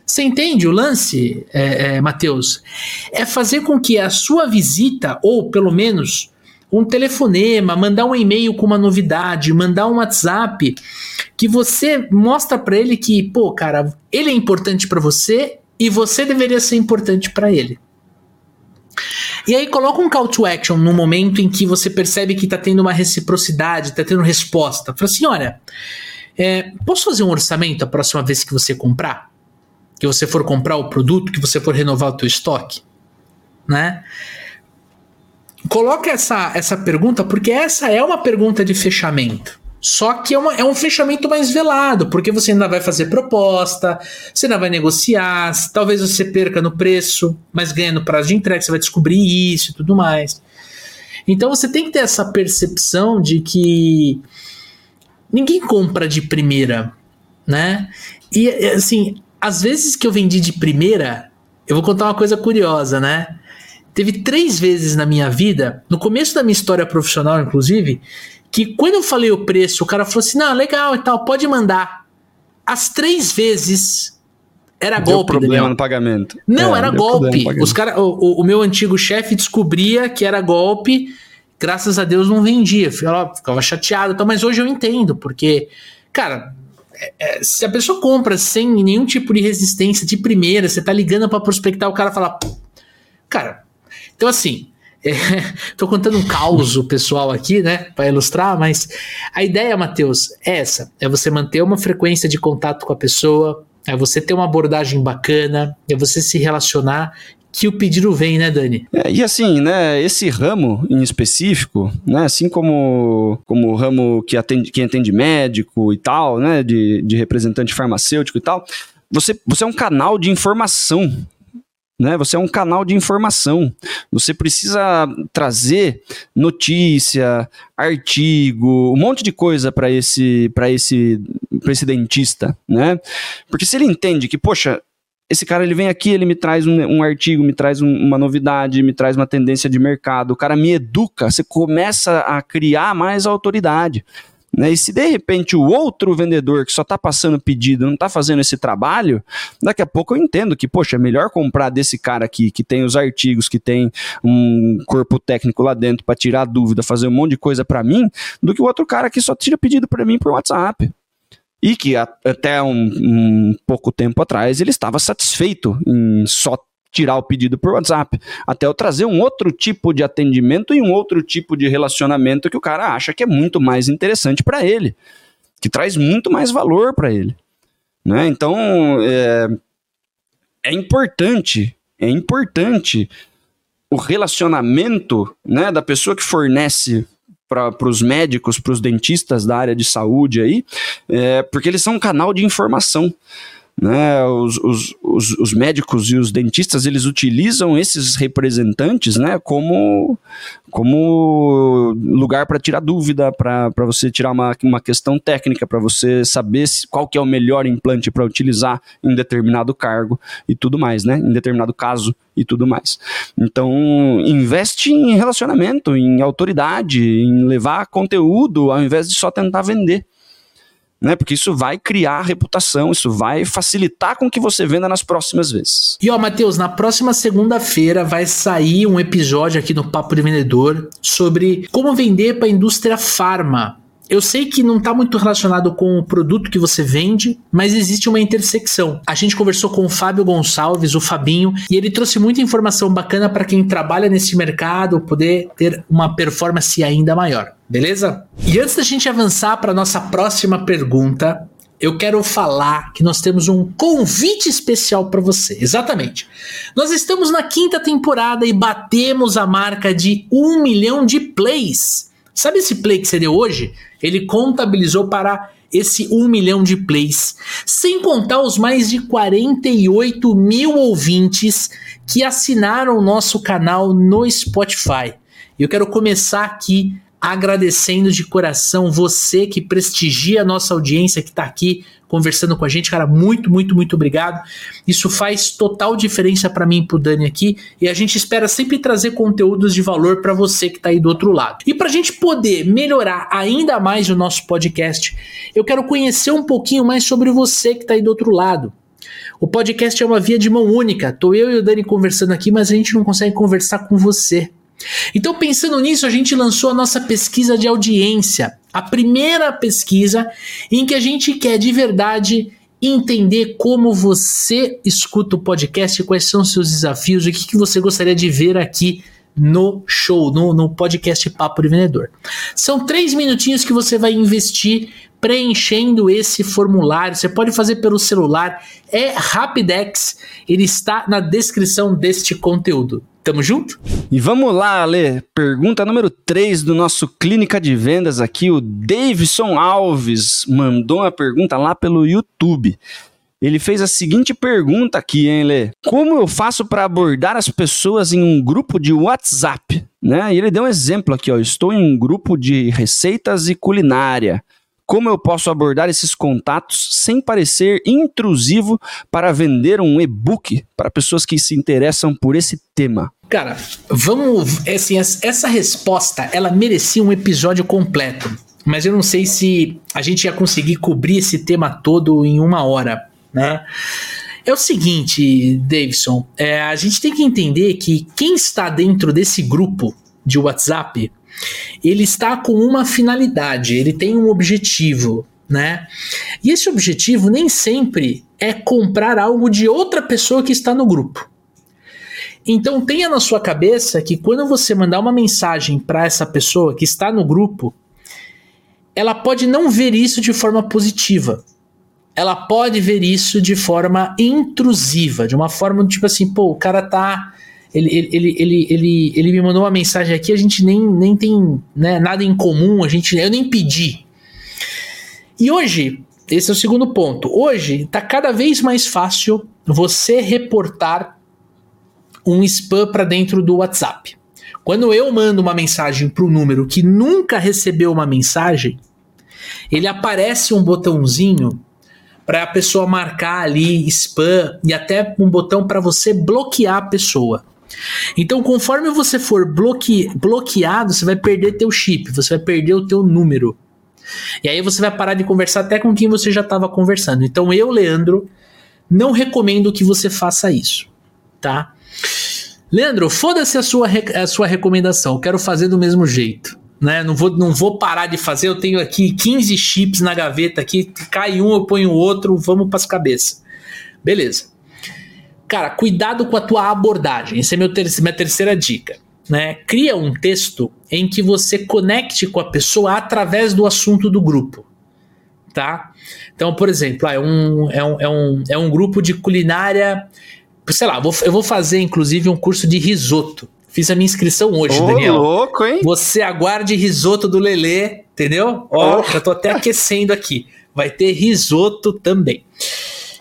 Você entende o lance, é, é, Matheus? É fazer com que a sua visita, ou pelo menos um telefonema, mandar um e-mail com uma novidade, mandar um WhatsApp, que você mostra para ele que, pô, cara, ele é importante para você e você deveria ser importante para ele. E aí coloca um call to action no momento em que você percebe que tá tendo uma reciprocidade, tá tendo resposta. Fala assim, olha, é, posso fazer um orçamento a próxima vez que você comprar? Que você for comprar o produto, que você for renovar o teu estoque? Né? Coloca essa, essa pergunta, porque essa é uma pergunta de fechamento. Só que é, uma, é, um fechamento mais velado, porque você ainda vai fazer proposta, você ainda vai negociar, talvez você perca no preço, mas ganha no prazo de entrega, você vai descobrir isso e tudo mais. Então você tem que ter essa percepção de que ninguém compra de primeira, né? E assim, às vezes que eu vendi de primeira, eu vou contar uma coisa curiosa, né? Teve três vezes na minha vida, no começo da minha história profissional, inclusive, que quando eu falei o preço, o cara falou assim: não, legal e tal, pode mandar. As três vezes era deu golpe. problema Daniel. no pagamento. Não, é, era golpe. Os cara, o, o, meu antigo chefe descobria que era golpe, graças a Deus não vendia. Ficava, ficava chateado, tal, mas hoje eu entendo, porque, cara, é, é, se a pessoa compra sem nenhum tipo de resistência de primeira, você tá ligando para prospectar, o cara fala. Cara, então assim, é, tô contando um caos pessoal aqui, né, para ilustrar, mas a ideia, Matheus, é essa: é você manter uma frequência de contato com a pessoa, é você ter uma abordagem bacana, é você se relacionar que o pedido vem, né, Dani? É, e assim, né, esse ramo em específico, né, assim como, como o ramo que atende, que atende médico e tal, né, de, de representante farmacêutico e tal, você, você é um canal de informação né? Você é um canal de informação. Você precisa trazer notícia, artigo, um monte de coisa para esse para esse para esse dentista, né? Porque se ele entende que, poxa, esse cara ele vem aqui, ele me traz um, um artigo, me traz um, uma novidade, me traz uma tendência de mercado, o cara me educa, você começa a criar mais autoridade. Né? E se de repente o outro vendedor que só está passando pedido não está fazendo esse trabalho, daqui a pouco eu entendo que, poxa, é melhor comprar desse cara aqui que tem os artigos, que tem um corpo técnico lá dentro para tirar dúvida, fazer um monte de coisa para mim, do que o outro cara que só tira pedido para mim por WhatsApp e que até um, um, pouco tempo atrás ele estava satisfeito em só tirar o pedido por WhatsApp, até eu trazer um outro tipo de atendimento e um outro tipo de relacionamento que o cara acha que é muito mais interessante para ele, que traz muito mais valor para ele. Né? Então, é, é importante, é importante o relacionamento né, da pessoa que fornece para os médicos, para os dentistas da área de saúde aí, é, porque eles são um canal de informação né, os, os, os, os, médicos e os dentistas eles utilizam esses representantes né, como, como lugar para tirar dúvida, para você tirar uma, uma questão técnica, para você saber se, qual que é o melhor implante para utilizar em determinado cargo e tudo mais, né, em determinado caso e tudo mais. Então, investe em relacionamento, em autoridade, em levar conteúdo ao invés de só tentar vender né? Porque isso vai criar reputação, isso vai facilitar com que você venda nas próximas vezes. E ó, Matheus, na próxima segunda-feira vai sair um episódio aqui no Papo de Vendedor sobre como vender para a indústria farma. Eu sei que não está muito relacionado com o produto que você vende, mas existe uma intersecção. A gente conversou com o Fábio Gonçalves, o Fabinho, e ele trouxe muita informação bacana para quem trabalha nesse mercado poder ter uma performance ainda maior. Beleza? E antes da gente avançar para nossa próxima pergunta, eu quero falar que nós temos um convite especial para você. Exatamente. Nós estamos na quinta temporada e batemos a marca de um milhão de plays. Sabe esse play que você deu hoje? Ele contabilizou para esse um milhão de plays, sem contar os mais de 48 mil ouvintes que assinaram o nosso canal no Spotify. Eu quero começar aqui agradecendo de coração você que prestigia a nossa audiência, que está aqui conversando com a gente, cara, muito, muito, muito obrigado. Isso faz total diferença para mim e pro Dani aqui, e a gente espera sempre trazer conteúdos de valor para você que está aí do outro lado. E para a gente poder melhorar ainda mais o nosso podcast, eu quero conhecer um pouquinho mais sobre você que está aí do outro lado. O podcast é uma via de mão única. Tô eu e o Dani conversando aqui, mas a gente não consegue conversar com você. Então, pensando nisso, a gente lançou a nossa pesquisa de audiência, a primeira pesquisa em que a gente quer de verdade entender como você escuta o podcast, quais são os seus desafios, o que, que você gostaria de ver aqui no show, no, no podcast Papo de Vendedor. São três minutinhos que você vai investir preenchendo esse formulário. Você pode fazer pelo celular, é Rapidex, ele está na descrição deste conteúdo. Tamo junto? E vamos lá, Ale. Pergunta número 3 do nosso Clínica de Vendas aqui. O Davidson Alves mandou uma pergunta lá pelo YouTube. Ele fez a seguinte pergunta aqui, hein, Lê? Como eu faço para abordar as pessoas em um grupo de WhatsApp? Né? E ele deu um exemplo aqui, ó. Estou em um grupo de receitas e culinária. Como eu posso abordar esses contatos sem parecer intrusivo para vender um e-book para pessoas que se interessam por esse tema? Cara, vamos. Assim, essa resposta ela merecia um episódio completo, mas eu não sei se a gente ia conseguir cobrir esse tema todo em uma hora, né? É o seguinte, Davidson, é, a gente tem que entender que quem está dentro desse grupo de WhatsApp ele está com uma finalidade, ele tem um objetivo, né? E esse objetivo nem sempre é comprar algo de outra pessoa que está no grupo. Então tenha na sua cabeça que quando você mandar uma mensagem para essa pessoa que está no grupo, ela pode não ver isso de forma positiva. Ela pode ver isso de forma intrusiva, de uma forma tipo assim, pô, o cara tá ele, ele, ele, ele, ele, me mandou uma mensagem aqui, a gente nem, nem tem né, nada em comum, a gente, eu nem pedi. E hoje, esse é o segundo ponto. Hoje está cada vez mais fácil você reportar um spam para dentro do WhatsApp. Quando eu mando uma mensagem para o número que nunca recebeu uma mensagem, ele aparece um botãozinho para a pessoa marcar ali spam e até um botão para você bloquear a pessoa. Então, conforme você for bloque, bloqueado, você vai perder teu chip, você vai perder o teu número. E aí você vai parar de conversar até com quem você já estava conversando. Então, eu, Leandro, não recomendo que você faça isso, tá? Leandro, foda-se a sua, a sua recomendação, eu quero fazer do mesmo jeito. Né? Não, vou, não vou parar de fazer, eu tenho aqui 15 chips na gaveta aqui, cai um, eu ponho o outro, vamos para as cabeças. Beleza. Cara, cuidado com a tua abordagem. Essa é meu ter minha terceira dica. Né? Cria um texto em que você conecte com a pessoa através do assunto do grupo. Tá? Então, por exemplo, ah, é, um, é, um, é, um, é um grupo de culinária. Sei lá, vou, eu vou fazer inclusive um curso de risoto. Fiz a minha inscrição hoje, Ô, Daniel. louco, hein? Você aguarde risoto do Lelê, entendeu? Ó, oh. já tô até aquecendo aqui. Vai ter risoto também.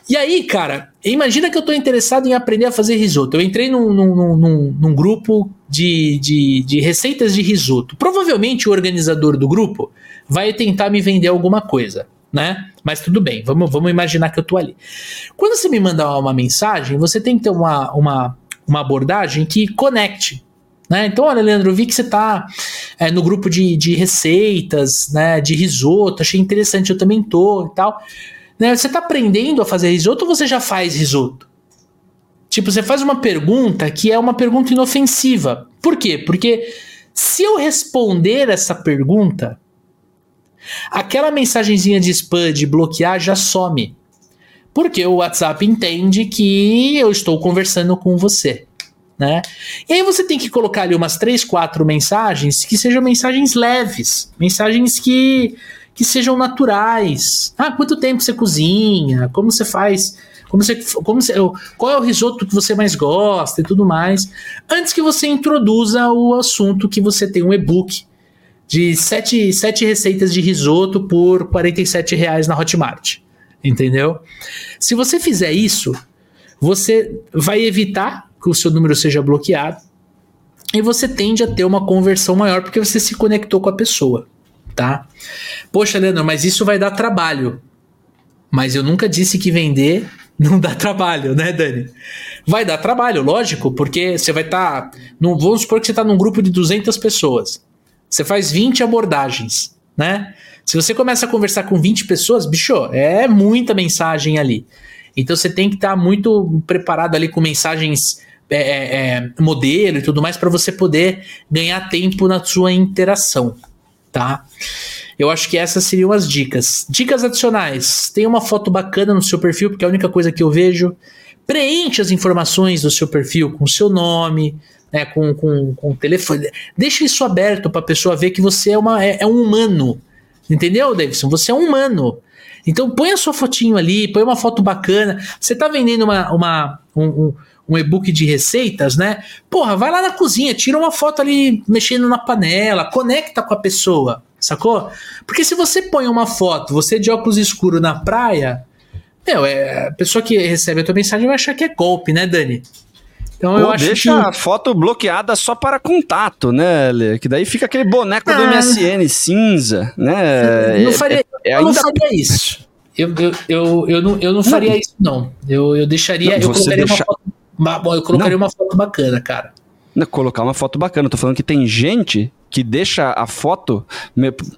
E aí, cara, imagina que eu tô interessado em aprender a fazer risoto. Eu entrei num, num, num, num grupo de, de, de receitas de risoto. Provavelmente o organizador do grupo vai tentar me vender alguma coisa, né? Mas tudo bem, vamos, vamos imaginar que eu tô ali. Quando você me manda uma mensagem, você tem que ter uma, uma, uma abordagem que conecte. Né? Então, olha, Leandro, eu vi que você está é, no grupo de, de receitas, né, de risoto, achei interessante, eu também tô e tal. Né? Você está aprendendo a fazer risoto ou você já faz risoto? Tipo, você faz uma pergunta que é uma pergunta inofensiva. Por quê? Porque se eu responder essa pergunta, aquela mensagenzinha de spam de bloquear já some. Porque o WhatsApp entende que eu estou conversando com você. Né? E aí você tem que colocar ali umas três, quatro mensagens que sejam mensagens leves, mensagens que que sejam naturais. Ah, quanto tempo você cozinha? Como você faz? Como você, como você, qual é o risoto que você mais gosta e tudo mais. Antes que você introduza o assunto que você tem um e-book de sete, sete receitas de risoto por 47 reais na Hotmart. Entendeu? Se você fizer isso, você vai evitar que o seu número seja bloqueado e você tende a ter uma conversão maior porque você se conectou com a pessoa tá? Poxa, Leandro, mas isso vai dar trabalho. Mas eu nunca disse que vender não dá trabalho, né, Dani? Vai dar trabalho, lógico, porque você vai estar. Tá, vamos supor que você está num grupo de 200 pessoas. Você faz 20 abordagens, né? Se você começa a conversar com 20 pessoas, bicho, é muita mensagem ali. Então você tem que estar tá muito preparado ali com mensagens é, é, é modelo e tudo mais para você poder ganhar tempo na sua interação, tá? Eu acho que essas seriam as dicas. Dicas adicionais: tem uma foto bacana no seu perfil, porque é a única coisa que eu vejo. Preencha as informações do seu perfil com seu nome, né, com, com, com telefone. Deixe isso aberto para a pessoa ver que você é, uma, é, é, um humano. Entendeu, Davidson? Você é um humano. Então põe a sua fotinho ali, põe uma foto bacana. Você está vendendo uma, uma, um, um, um e-book de receitas, né? Porra, vai lá na cozinha, tira uma foto ali mexendo na panela, conecta com a pessoa, sacou? Porque se você põe uma foto, você de óculos escuros na praia, meu, é, a pessoa que recebe a tua mensagem vai achar que é golpe, né, Dani? Então Ou eu acho deixa que... a foto bloqueada só para contato, né, Lê? Que daí fica aquele boneco ah. do MSN cinza, né? Não faria, é, é, eu não faria isso. Eu, eu, eu, eu, não, eu não faria não. isso, não. Eu, eu deixaria. Não, eu colocaria, deixa... uma foto, eu colocaria uma foto bacana, cara. Colocar uma foto bacana. Eu tô falando que tem gente que deixa a foto,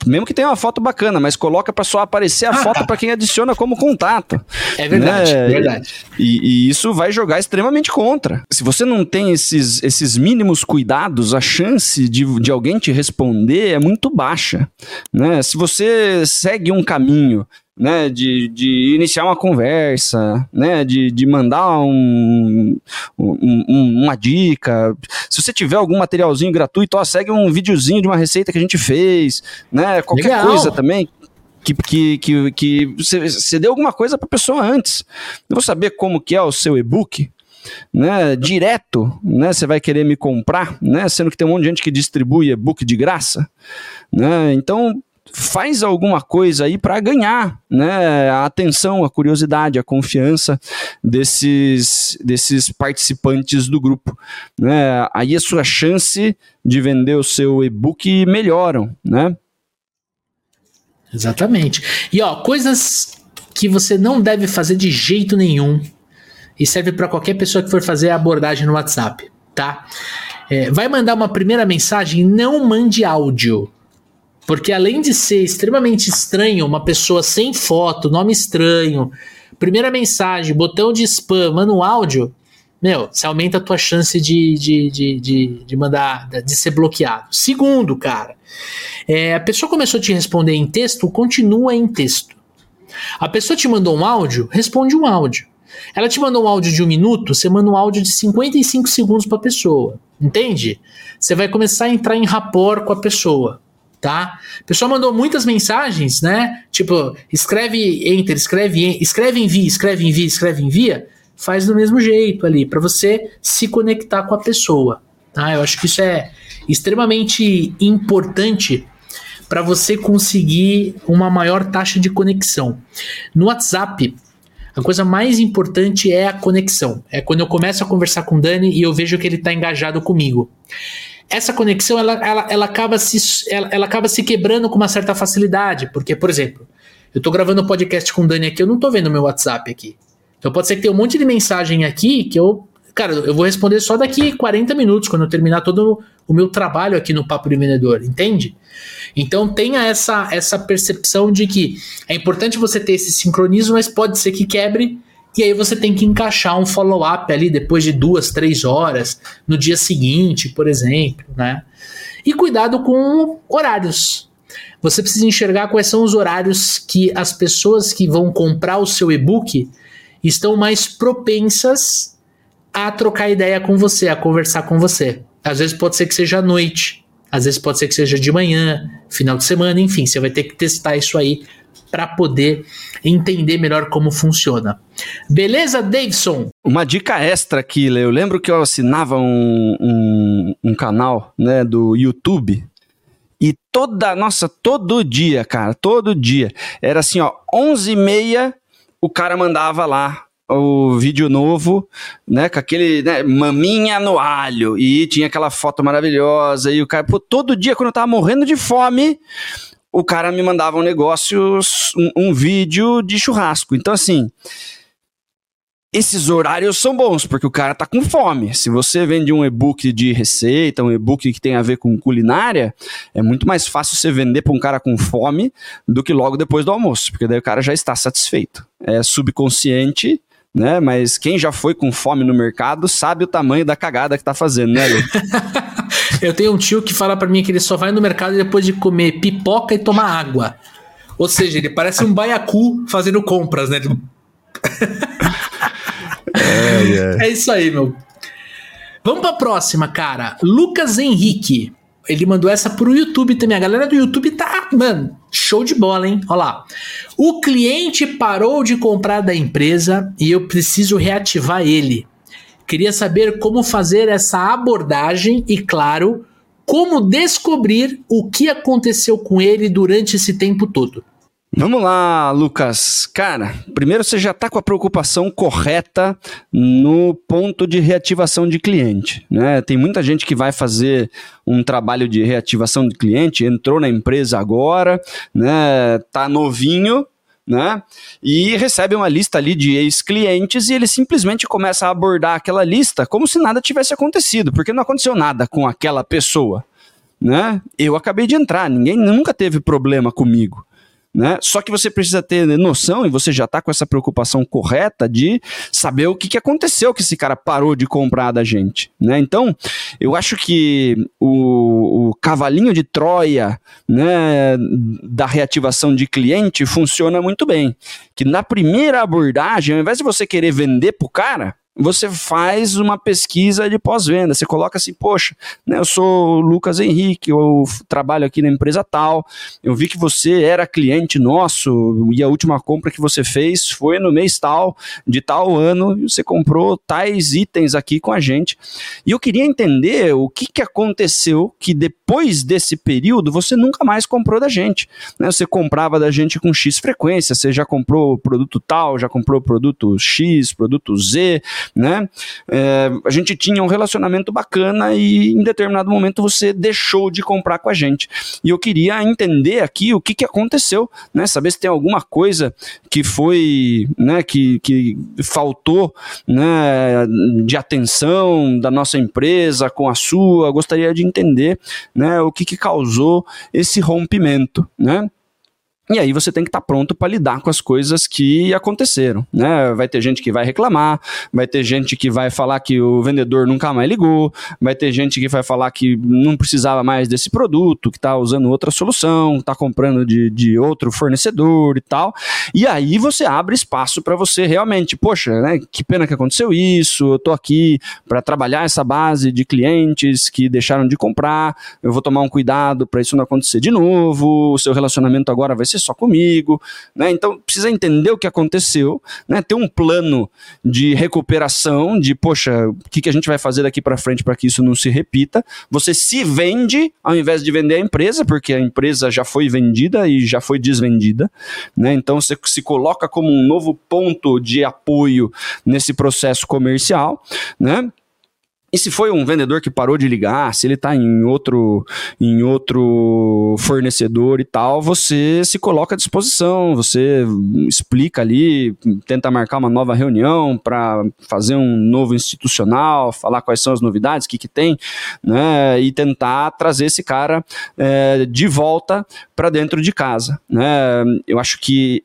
mesmo que tenha uma foto bacana, mas coloca para só aparecer a ah, foto tá. para quem adiciona como contato. É verdade, né? é verdade. E, e, isso vai jogar extremamente contra. Se você não tem esses, esses mínimos cuidados, a chance de, de alguém te responder é muito baixa. Né? Se você segue um caminho né, de, de iniciar uma conversa, né, de, de mandar um, um, uma dica. Se você tiver algum materialzinho gratuito, ó, segue um videozinho de uma receita que a gente fez, né, qualquer Legal. coisa também. Que, que, que, que você, você deu alguma coisa para a pessoa antes. Eu vou saber como que é o seu e-book, né, direto, né, você vai querer me comprar, né, sendo que tem um monte de gente que distribui e-book de graça, né, então faz alguma coisa aí para ganhar né, a atenção, a curiosidade, a confiança desses, desses participantes do grupo. Né? Aí a sua chance de vender o seu e-book melhoram, né? Exatamente. E ó, coisas que você não deve fazer de jeito nenhum e serve para qualquer pessoa que for fazer a abordagem no WhatsApp, tá? É, vai mandar uma primeira mensagem, não mande áudio porque além de ser extremamente estranho, uma pessoa sem foto, nome estranho, primeira mensagem, botão de spam, manda um áudio, meu, você aumenta a tua chance de, de, de, de, de mandar, de ser bloqueado. Segundo, cara, é, a pessoa começou a te responder em texto, continua em texto. A pessoa te mandou um áudio, responde um áudio. Ela te mandou um áudio de um minuto, você manda um áudio de 55 segundos para a pessoa. Entende? Você vai começar a entrar em rapport com a pessoa tá? O pessoal mandou muitas mensagens, né? Tipo, escreve enter, escreve, escreve envia, escreve envia, escreve envia, faz do mesmo jeito ali, para você se conectar com a pessoa, tá? Eu acho que isso é extremamente importante para você conseguir uma maior taxa de conexão. No WhatsApp, a coisa mais importante é a conexão. É quando eu começo a conversar com o Dani e eu vejo que ele está engajado comigo essa conexão ela, ela, ela, acaba se, ela, ela acaba se quebrando com uma certa facilidade. Porque, por exemplo, eu tô gravando um podcast com o Dani aqui, eu não tô vendo meu WhatsApp aqui. Então pode ser que tenha um monte de mensagem aqui que eu. Cara, eu vou responder só daqui 40 minutos, quando eu terminar todo o meu trabalho aqui no Papo de Vendedor, entende? Então tenha essa, essa percepção de que é importante você ter esse sincronismo, mas pode ser que quebre e aí você tem que encaixar um follow-up ali depois de duas, três horas, no dia seguinte, por exemplo, né? E cuidado com horários. Você precisa enxergar quais são os horários que as pessoas que vão comprar o seu e-book estão mais propensas a trocar ideia com você, a conversar com você. Às vezes pode ser que seja à noite, às vezes pode ser que seja de manhã, final de semana, enfim, você vai ter que testar isso aí para poder entender melhor como funciona. Beleza, Davidson? Uma dica extra aqui, eu lembro que eu assinava um, um, um canal né, do YouTube e toda, nossa, todo dia, cara, todo dia, era assim, ó, 11 e meia, o cara mandava lá o vídeo novo, né, com aquele, né, maminha no alho, e tinha aquela foto maravilhosa, e o cara, pô, todo dia, quando eu tava morrendo de fome, o cara me mandava um negócio, um, um vídeo de churrasco. Então, assim, esses horários são bons, porque o cara tá com fome. Se você vende um e-book de receita, um e-book que tem a ver com culinária, é muito mais fácil você vender para um cara com fome do que logo depois do almoço, porque daí o cara já está satisfeito. É subconsciente, né? Mas quem já foi com fome no mercado sabe o tamanho da cagada que tá fazendo, né? Eu tenho um tio que fala para mim que ele só vai no mercado depois de comer pipoca e tomar água. Ou seja, ele parece um baiacu fazendo compras, né? é, é. é isso aí, meu. Vamos pra próxima, cara. Lucas Henrique. Ele mandou essa pro YouTube também. A galera do YouTube tá, mano, show de bola, hein? Olha lá. O cliente parou de comprar da empresa e eu preciso reativar ele. Queria saber como fazer essa abordagem e, claro, como descobrir o que aconteceu com ele durante esse tempo todo. Vamos lá, Lucas. Cara, primeiro você já está com a preocupação correta no ponto de reativação de cliente. Né? Tem muita gente que vai fazer um trabalho de reativação de cliente, entrou na empresa agora, né? Tá novinho, né? E recebe uma lista ali de ex-clientes e ele simplesmente começa a abordar aquela lista como se nada tivesse acontecido, porque não aconteceu nada com aquela pessoa, né? Eu acabei de entrar, ninguém nunca teve problema comigo. Né? Só que você precisa ter noção, e você já está com essa preocupação correta de saber o que, que aconteceu que esse cara parou de comprar da gente. Né? Então, eu acho que o, o cavalinho de Troia né, da reativação de cliente funciona muito bem. Que na primeira abordagem, ao invés de você querer vender para o cara, você faz uma pesquisa de pós-venda. Você coloca assim, poxa, né, eu sou o Lucas Henrique, eu trabalho aqui na empresa tal, eu vi que você era cliente nosso e a última compra que você fez foi no mês tal, de tal ano, e você comprou tais itens aqui com a gente. E eu queria entender o que, que aconteceu que depois desse período você nunca mais comprou da gente. Né? Você comprava da gente com X frequência, você já comprou produto tal, já comprou produto X, produto Z, né? É, a gente tinha um relacionamento bacana e em determinado momento você deixou de comprar com a gente. E eu queria entender aqui o que, que aconteceu, né? Saber se tem alguma coisa que foi, né, que, que faltou, né, de atenção da nossa empresa com a sua. gostaria de entender, né, o que, que causou esse rompimento, né? E aí você tem que estar tá pronto para lidar com as coisas que aconteceram, né? Vai ter gente que vai reclamar, vai ter gente que vai falar que o vendedor nunca mais ligou, vai ter gente que vai falar que não precisava mais desse produto, que está usando outra solução, está comprando de, de outro fornecedor e tal. E aí você abre espaço para você realmente, poxa, né? Que pena que aconteceu isso, eu tô aqui para trabalhar essa base de clientes que deixaram de comprar, eu vou tomar um cuidado para isso não acontecer de novo, o seu relacionamento agora vai ser só comigo, né? Então precisa entender o que aconteceu, né? Ter um plano de recuperação, de poxa, o que, que a gente vai fazer daqui para frente para que isso não se repita. Você se vende ao invés de vender a empresa, porque a empresa já foi vendida e já foi desvendida, né? Então você se coloca como um novo ponto de apoio nesse processo comercial, né? E se foi um vendedor que parou de ligar, se ele está em outro, em outro fornecedor e tal, você se coloca à disposição, você explica ali, tenta marcar uma nova reunião para fazer um novo institucional, falar quais são as novidades, o que, que tem, né, e tentar trazer esse cara é, de volta para dentro de casa. Né? Eu acho que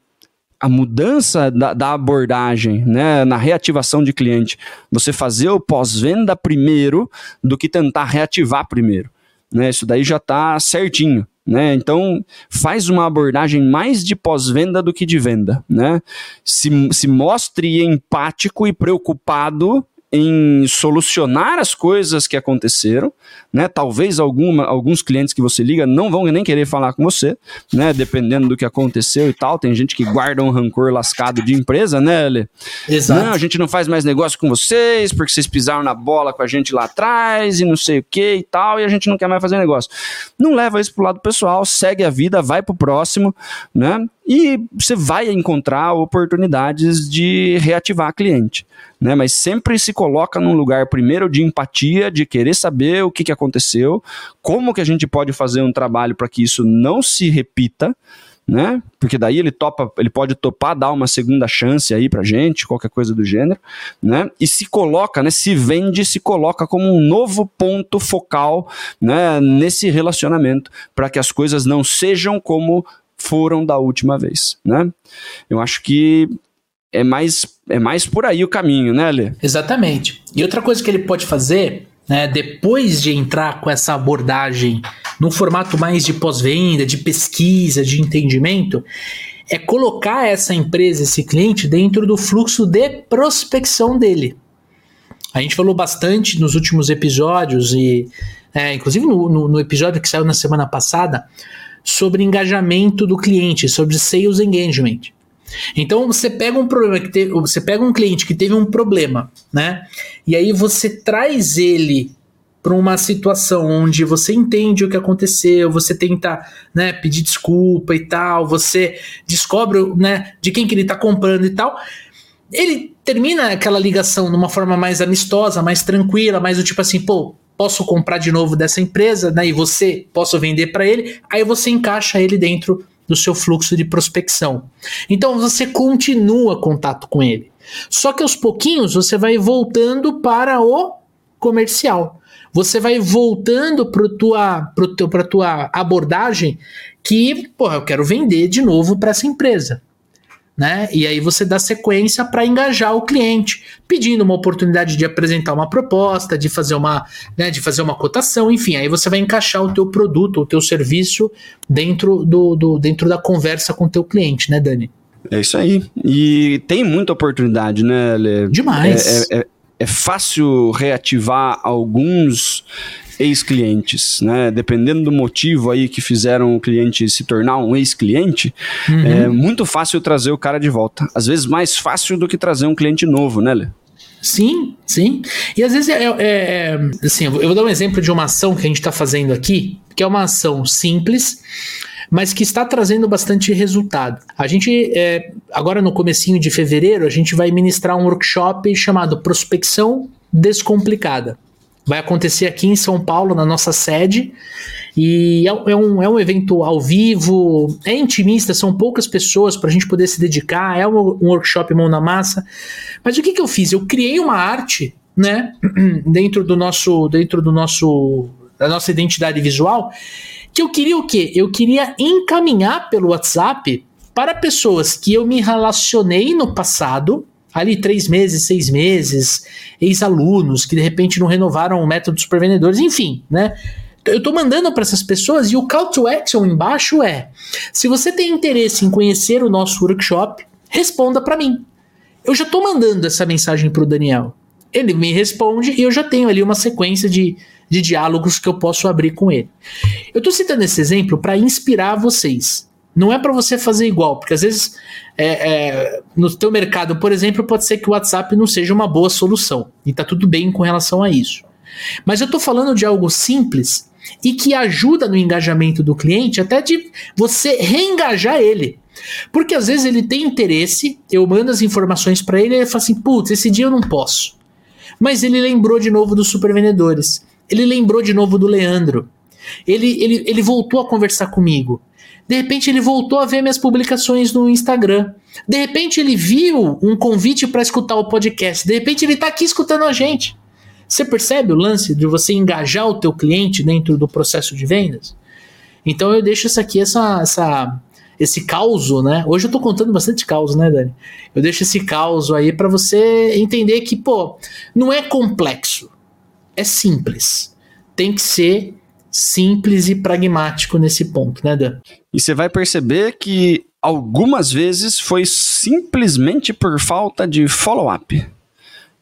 a mudança da, da, abordagem, né, na reativação de cliente, você fazer o pós-venda primeiro do que tentar reativar primeiro. Né, isso daí já está certinho. Né? Então, faz uma abordagem mais de pós-venda do que de venda. Né? Se, se mostre empático e preocupado em solucionar as coisas que aconteceram, né? Talvez alguma, alguns clientes que você liga não vão nem querer falar com você, né? Dependendo do que aconteceu e tal. Tem gente que guarda um rancor lascado de empresa, né, Lê? Exato. Não, a gente não faz mais negócio com vocês porque vocês pisaram na bola com a gente lá atrás e não sei o que e tal, e a gente não quer mais fazer negócio. Não leva isso pro lado pessoal, segue a vida, vai pro próximo, né? E você vai encontrar oportunidades de reativar cliente né? Mas sempre se coloca num lugar primeiro de empatia, de querer saber o que, que aconteceu, como que a gente pode fazer um trabalho para que isso não se repita, né? Porque daí ele topa, ele pode topar dar uma segunda chance aí pra gente, qualquer coisa do gênero, né? E se coloca, né, se vende, se coloca como um novo ponto focal, né, nesse relacionamento, para que as coisas não sejam como foram da última vez, né? Eu acho que é mais, é mais por aí o caminho, né, Lê? Exatamente. E outra coisa que ele pode fazer, né, depois de entrar com essa abordagem num formato mais de pós-venda, de pesquisa, de entendimento, é colocar essa empresa, esse cliente, dentro do fluxo de prospecção dele. A gente falou bastante nos últimos episódios, e é, inclusive no, no, no episódio que saiu na semana passada, sobre engajamento do cliente, sobre sales engagement. Então você pega um problema que teve, você pega um cliente que teve um problema, né? E aí você traz ele para uma situação onde você entende o que aconteceu, você tenta, né, pedir desculpa e tal, você descobre, né, de quem que ele está comprando e tal. Ele termina aquela ligação de uma forma mais amistosa, mais tranquila, mais do tipo assim, pô, posso comprar de novo dessa empresa, né? E você posso vender para ele, aí você encaixa ele dentro do seu fluxo de prospecção. Então você continua contato com ele. Só que aos pouquinhos você vai voltando para o comercial. Você vai voltando para tua, pro tua abordagem que, porra, eu quero vender de novo para essa empresa né? E aí você dá sequência para engajar o cliente, pedindo uma oportunidade de apresentar uma proposta, de fazer uma, né, de fazer uma cotação, enfim, aí você vai encaixar o teu produto, o teu serviço dentro do, do dentro da conversa com o teu cliente, né, Dani? É isso aí. E tem muita oportunidade, né, Lê? Demais. É, é, é, é fácil reativar alguns ex-clientes, né? Dependendo do motivo aí que fizeram o cliente se tornar um ex-cliente, uhum. é muito fácil trazer o cara de volta. Às vezes mais fácil do que trazer um cliente novo, né, Lê? Sim, sim. E às vezes é, é, é assim, eu vou dar um exemplo de uma ação que a gente está fazendo aqui, que é uma ação simples, mas que está trazendo bastante resultado. A gente, é, agora no comecinho de fevereiro, a gente vai ministrar um workshop chamado Prospecção Descomplicada. Vai acontecer aqui em São Paulo, na nossa sede. E é, é, um, é um evento ao vivo, é intimista, são poucas pessoas para a gente poder se dedicar, é um, um, workshop mão na massa. Mas o que, que eu fiz? Eu criei uma arte, né, dentro do nosso, dentro do nosso, da nossa identidade visual, que eu queria o quê? Eu queria encaminhar pelo WhatsApp para pessoas que eu me relacionei no passado, ali três meses, seis meses, ex-alunos que de repente não renovaram o método dos supervendedores, enfim, né? Eu estou mandando para essas pessoas e o call to action embaixo é: se você tem interesse em conhecer o nosso workshop, responda para mim. Eu já estou mandando essa mensagem para o Daniel. Ele me responde e eu já tenho ali uma sequência de, de diálogos que eu posso abrir com ele. Eu estou citando esse exemplo para inspirar vocês. Não é para você fazer igual, porque às vezes é, é, no teu mercado, por exemplo, pode ser que o WhatsApp não seja uma boa solução. E tá tudo bem com relação a isso. Mas eu estou falando de algo simples e que ajuda no engajamento do cliente, até de você reengajar ele. Porque às vezes ele tem interesse, eu mando as informações para ele e ele fala assim: putz, esse dia eu não posso. Mas ele lembrou de novo dos supervendedores. Ele lembrou de novo do Leandro. Ele, ele, ele voltou a conversar comigo. De repente ele voltou a ver minhas publicações no Instagram. De repente ele viu um convite para escutar o podcast. De repente ele está aqui escutando a gente. Você percebe o lance de você engajar o teu cliente dentro do processo de vendas? Então eu deixo isso aqui, essa, essa, esse caos, né? Hoje eu estou contando bastante caos, né, Dani? Eu deixo esse caos aí para você entender que, pô, não é complexo, é simples. Tem que ser simples e pragmático nesse ponto, né, Dan? E você vai perceber que algumas vezes foi simplesmente por falta de follow-up.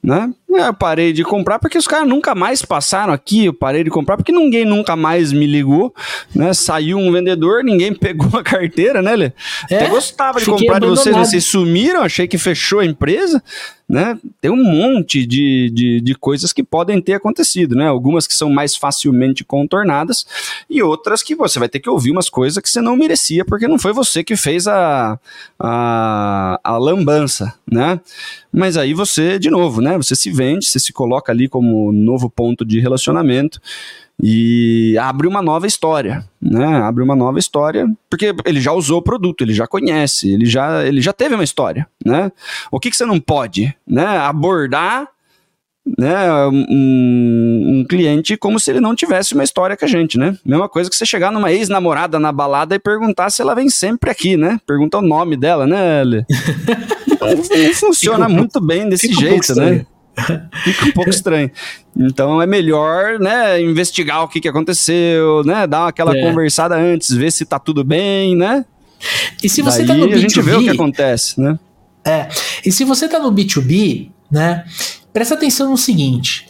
Né? Eu parei de comprar porque os caras nunca mais passaram aqui. Eu parei de comprar porque ninguém nunca mais me ligou. Né? Saiu um vendedor, ninguém pegou a carteira, né, Lê? É, Até gostava de comprar de vocês, vocês sumiram, achei que fechou a empresa né? Tem um monte de, de, de, coisas que podem ter acontecido, né? Algumas que são mais facilmente contornadas e outras que você vai ter que ouvir umas coisas que você não merecia porque não foi você que fez a, a, a lambança, né? Mas aí você, de novo, né? Você se vende, você se coloca ali como novo ponto de relacionamento e abre uma nova história, né? Abre uma nova história, porque ele já usou o produto, ele já conhece, ele já, ele já teve uma história, né? O que, que você não pode, né? Abordar né, um, um, cliente como se ele não tivesse uma história com a gente, né? Mesma coisa que você chegar numa ex-namorada na balada e perguntar se ela vem sempre aqui, né? Pergunta o nome dela, né, funciona muito bem desse jeito, um né? Fica um pouco estranho. Então é melhor, né, investigar o que, que aconteceu, né, dar aquela é. conversada antes, ver se tá tudo bem, né? E se você Daí tá no B2B, a gente vê o que acontece, né? É. E se você tá no B2B, né, presta atenção no seguinte.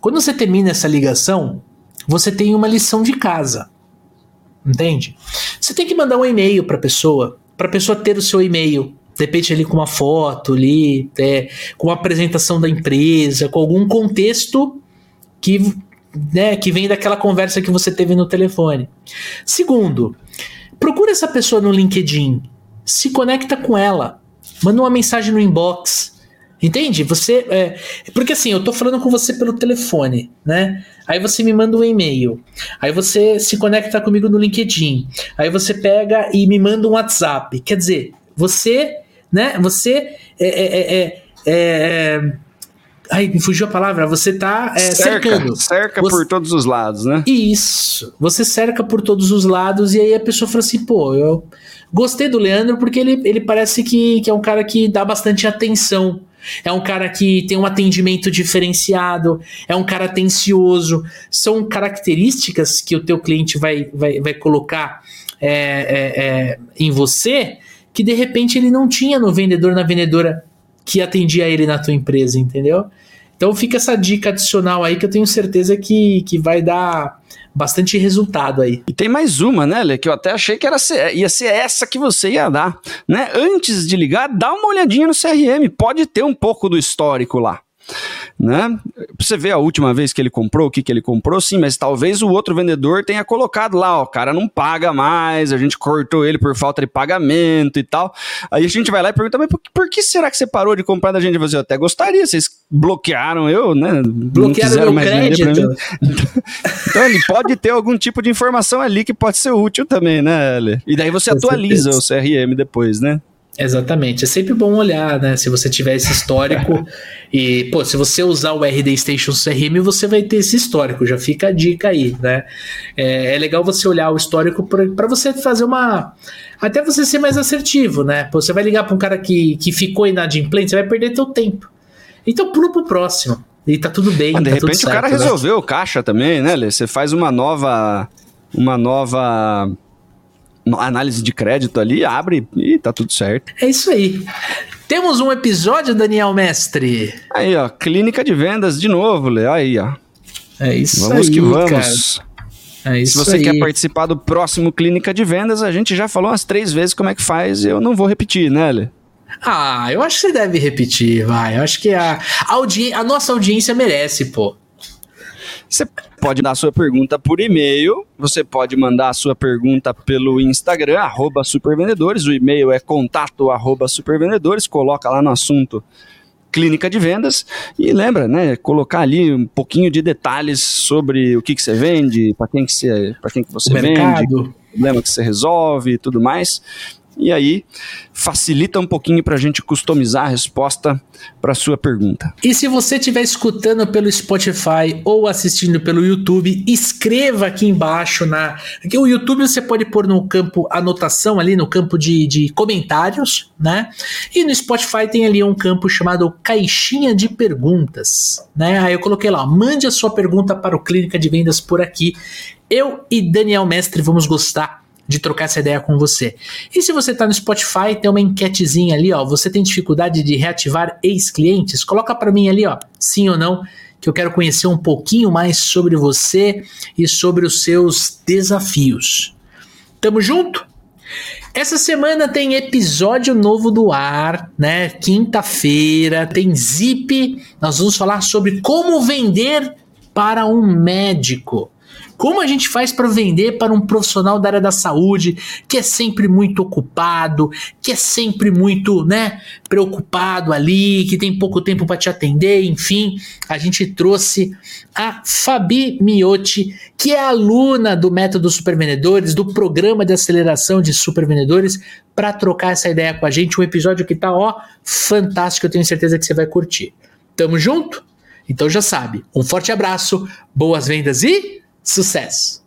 Quando você termina essa ligação, você tem uma lição de casa. Entende? Você tem que mandar um e-mail para a pessoa, para a pessoa ter o seu e-mail, de repente ali com uma foto ali, é, com uma apresentação da empresa, com algum contexto que, né, que vem daquela conversa que você teve no telefone. Segundo, procura essa pessoa no LinkedIn, se conecta com ela, manda uma mensagem no inbox, Entende? Você. É, porque assim, eu tô falando com você pelo telefone, né? Aí você me manda um e-mail. Aí você se conecta comigo no LinkedIn. Aí você pega e me manda um WhatsApp. Quer dizer, você, né? Você é, é, é, é Ai, me fugiu a palavra. Você tá é, cerca, cercando. Cerca você... por todos os lados, né? Isso. Você cerca por todos os lados e aí a pessoa fala assim, pô, eu gostei do Leandro porque ele, ele parece que, que é um cara que dá bastante atenção é um cara que tem um atendimento diferenciado, é um cara atencioso. São características que o teu cliente vai, vai, vai colocar é, é, é, em você que de repente ele não tinha no vendedor, na vendedora que atendia ele na tua empresa, entendeu? Então fica essa dica adicional aí que eu tenho certeza que, que vai dar bastante resultado aí. E tem mais uma, né, Lê, que eu até achei que era ia ser essa que você ia dar, né? Antes de ligar, dá uma olhadinha no CRM, pode ter um pouco do histórico lá né? Você vê a última vez que ele comprou, o que, que ele comprou, sim, mas talvez o outro vendedor tenha colocado lá, ó, o cara não paga mais, a gente cortou ele por falta de pagamento e tal. Aí a gente vai lá e pergunta, mas por, por que será que você parou de comprar da gente? Você até gostaria, vocês bloquearam eu, né? Bloquearam meu crédito. então ele pode ter algum tipo de informação ali que pode ser útil também, né, Ele? E daí você Com atualiza certeza. o CRM depois, né? Exatamente. É sempre bom olhar, né? Se você tiver esse histórico. e, pô, se você usar o RD Station CRM, você vai ter esse histórico. Já fica a dica aí, né? É, é legal você olhar o histórico para você fazer uma. Até você ser mais assertivo, né? Pô, você vai ligar para um cara que, que ficou inadimplente, você vai perder teu tempo. Então pula pro próximo. E tá tudo bem. Mas de tá repente certo, o cara né? resolveu o caixa também, né, Lê? Você faz uma nova. Uma nova análise de crédito ali, abre e tá tudo certo. É isso aí. Temos um episódio, Daniel Mestre. Aí, ó, clínica de vendas de novo, Léo. Aí, ó. É isso vamos aí, que vamos. É isso Se você aí. quer participar do próximo Clínica de Vendas, a gente já falou umas três vezes como é que faz, eu não vou repetir, né, Lê? Ah, eu acho que você deve repetir, vai. Eu acho que a, a, a nossa audiência merece, pô. Você pode dar sua pergunta por e-mail, você pode mandar a sua pergunta pelo Instagram, arroba supervendedores, o e-mail é contato arroba supervendedores, coloca lá no assunto clínica de vendas e lembra, né, colocar ali um pouquinho de detalhes sobre o que, que você vende, para quem que você, para quem que você o vende, mercado. problema que você resolve e tudo mais e aí facilita um pouquinho para a gente customizar a resposta para sua pergunta. E se você estiver escutando pelo Spotify ou assistindo pelo YouTube, escreva aqui embaixo na. Aqui o YouTube você pode pôr no campo anotação ali no campo de, de comentários, né? E no Spotify tem ali um campo chamado caixinha de perguntas, né? Aí eu coloquei lá, mande a sua pergunta para o Clínica de Vendas por aqui. Eu e Daniel Mestre vamos gostar de trocar essa ideia com você. E se você está no Spotify, tem uma enquetezinha ali, ó. Você tem dificuldade de reativar ex-clientes? Coloca para mim ali, ó, sim ou não, que eu quero conhecer um pouquinho mais sobre você e sobre os seus desafios. Tamo junto? Essa semana tem episódio novo do ar, né? Quinta-feira tem Zip. Nós vamos falar sobre como vender para um médico. Como a gente faz para vender para um profissional da área da saúde que é sempre muito ocupado, que é sempre muito, né, preocupado ali, que tem pouco tempo para te atender, enfim, a gente trouxe a Fabi Miotti, que é aluna do Método Supervendedores, do programa de aceleração de supervendedores, para trocar essa ideia com a gente, um episódio que tá ó fantástico, eu tenho certeza que você vai curtir. Tamo junto? Então já sabe. Um forte abraço, boas vendas e Sucesso!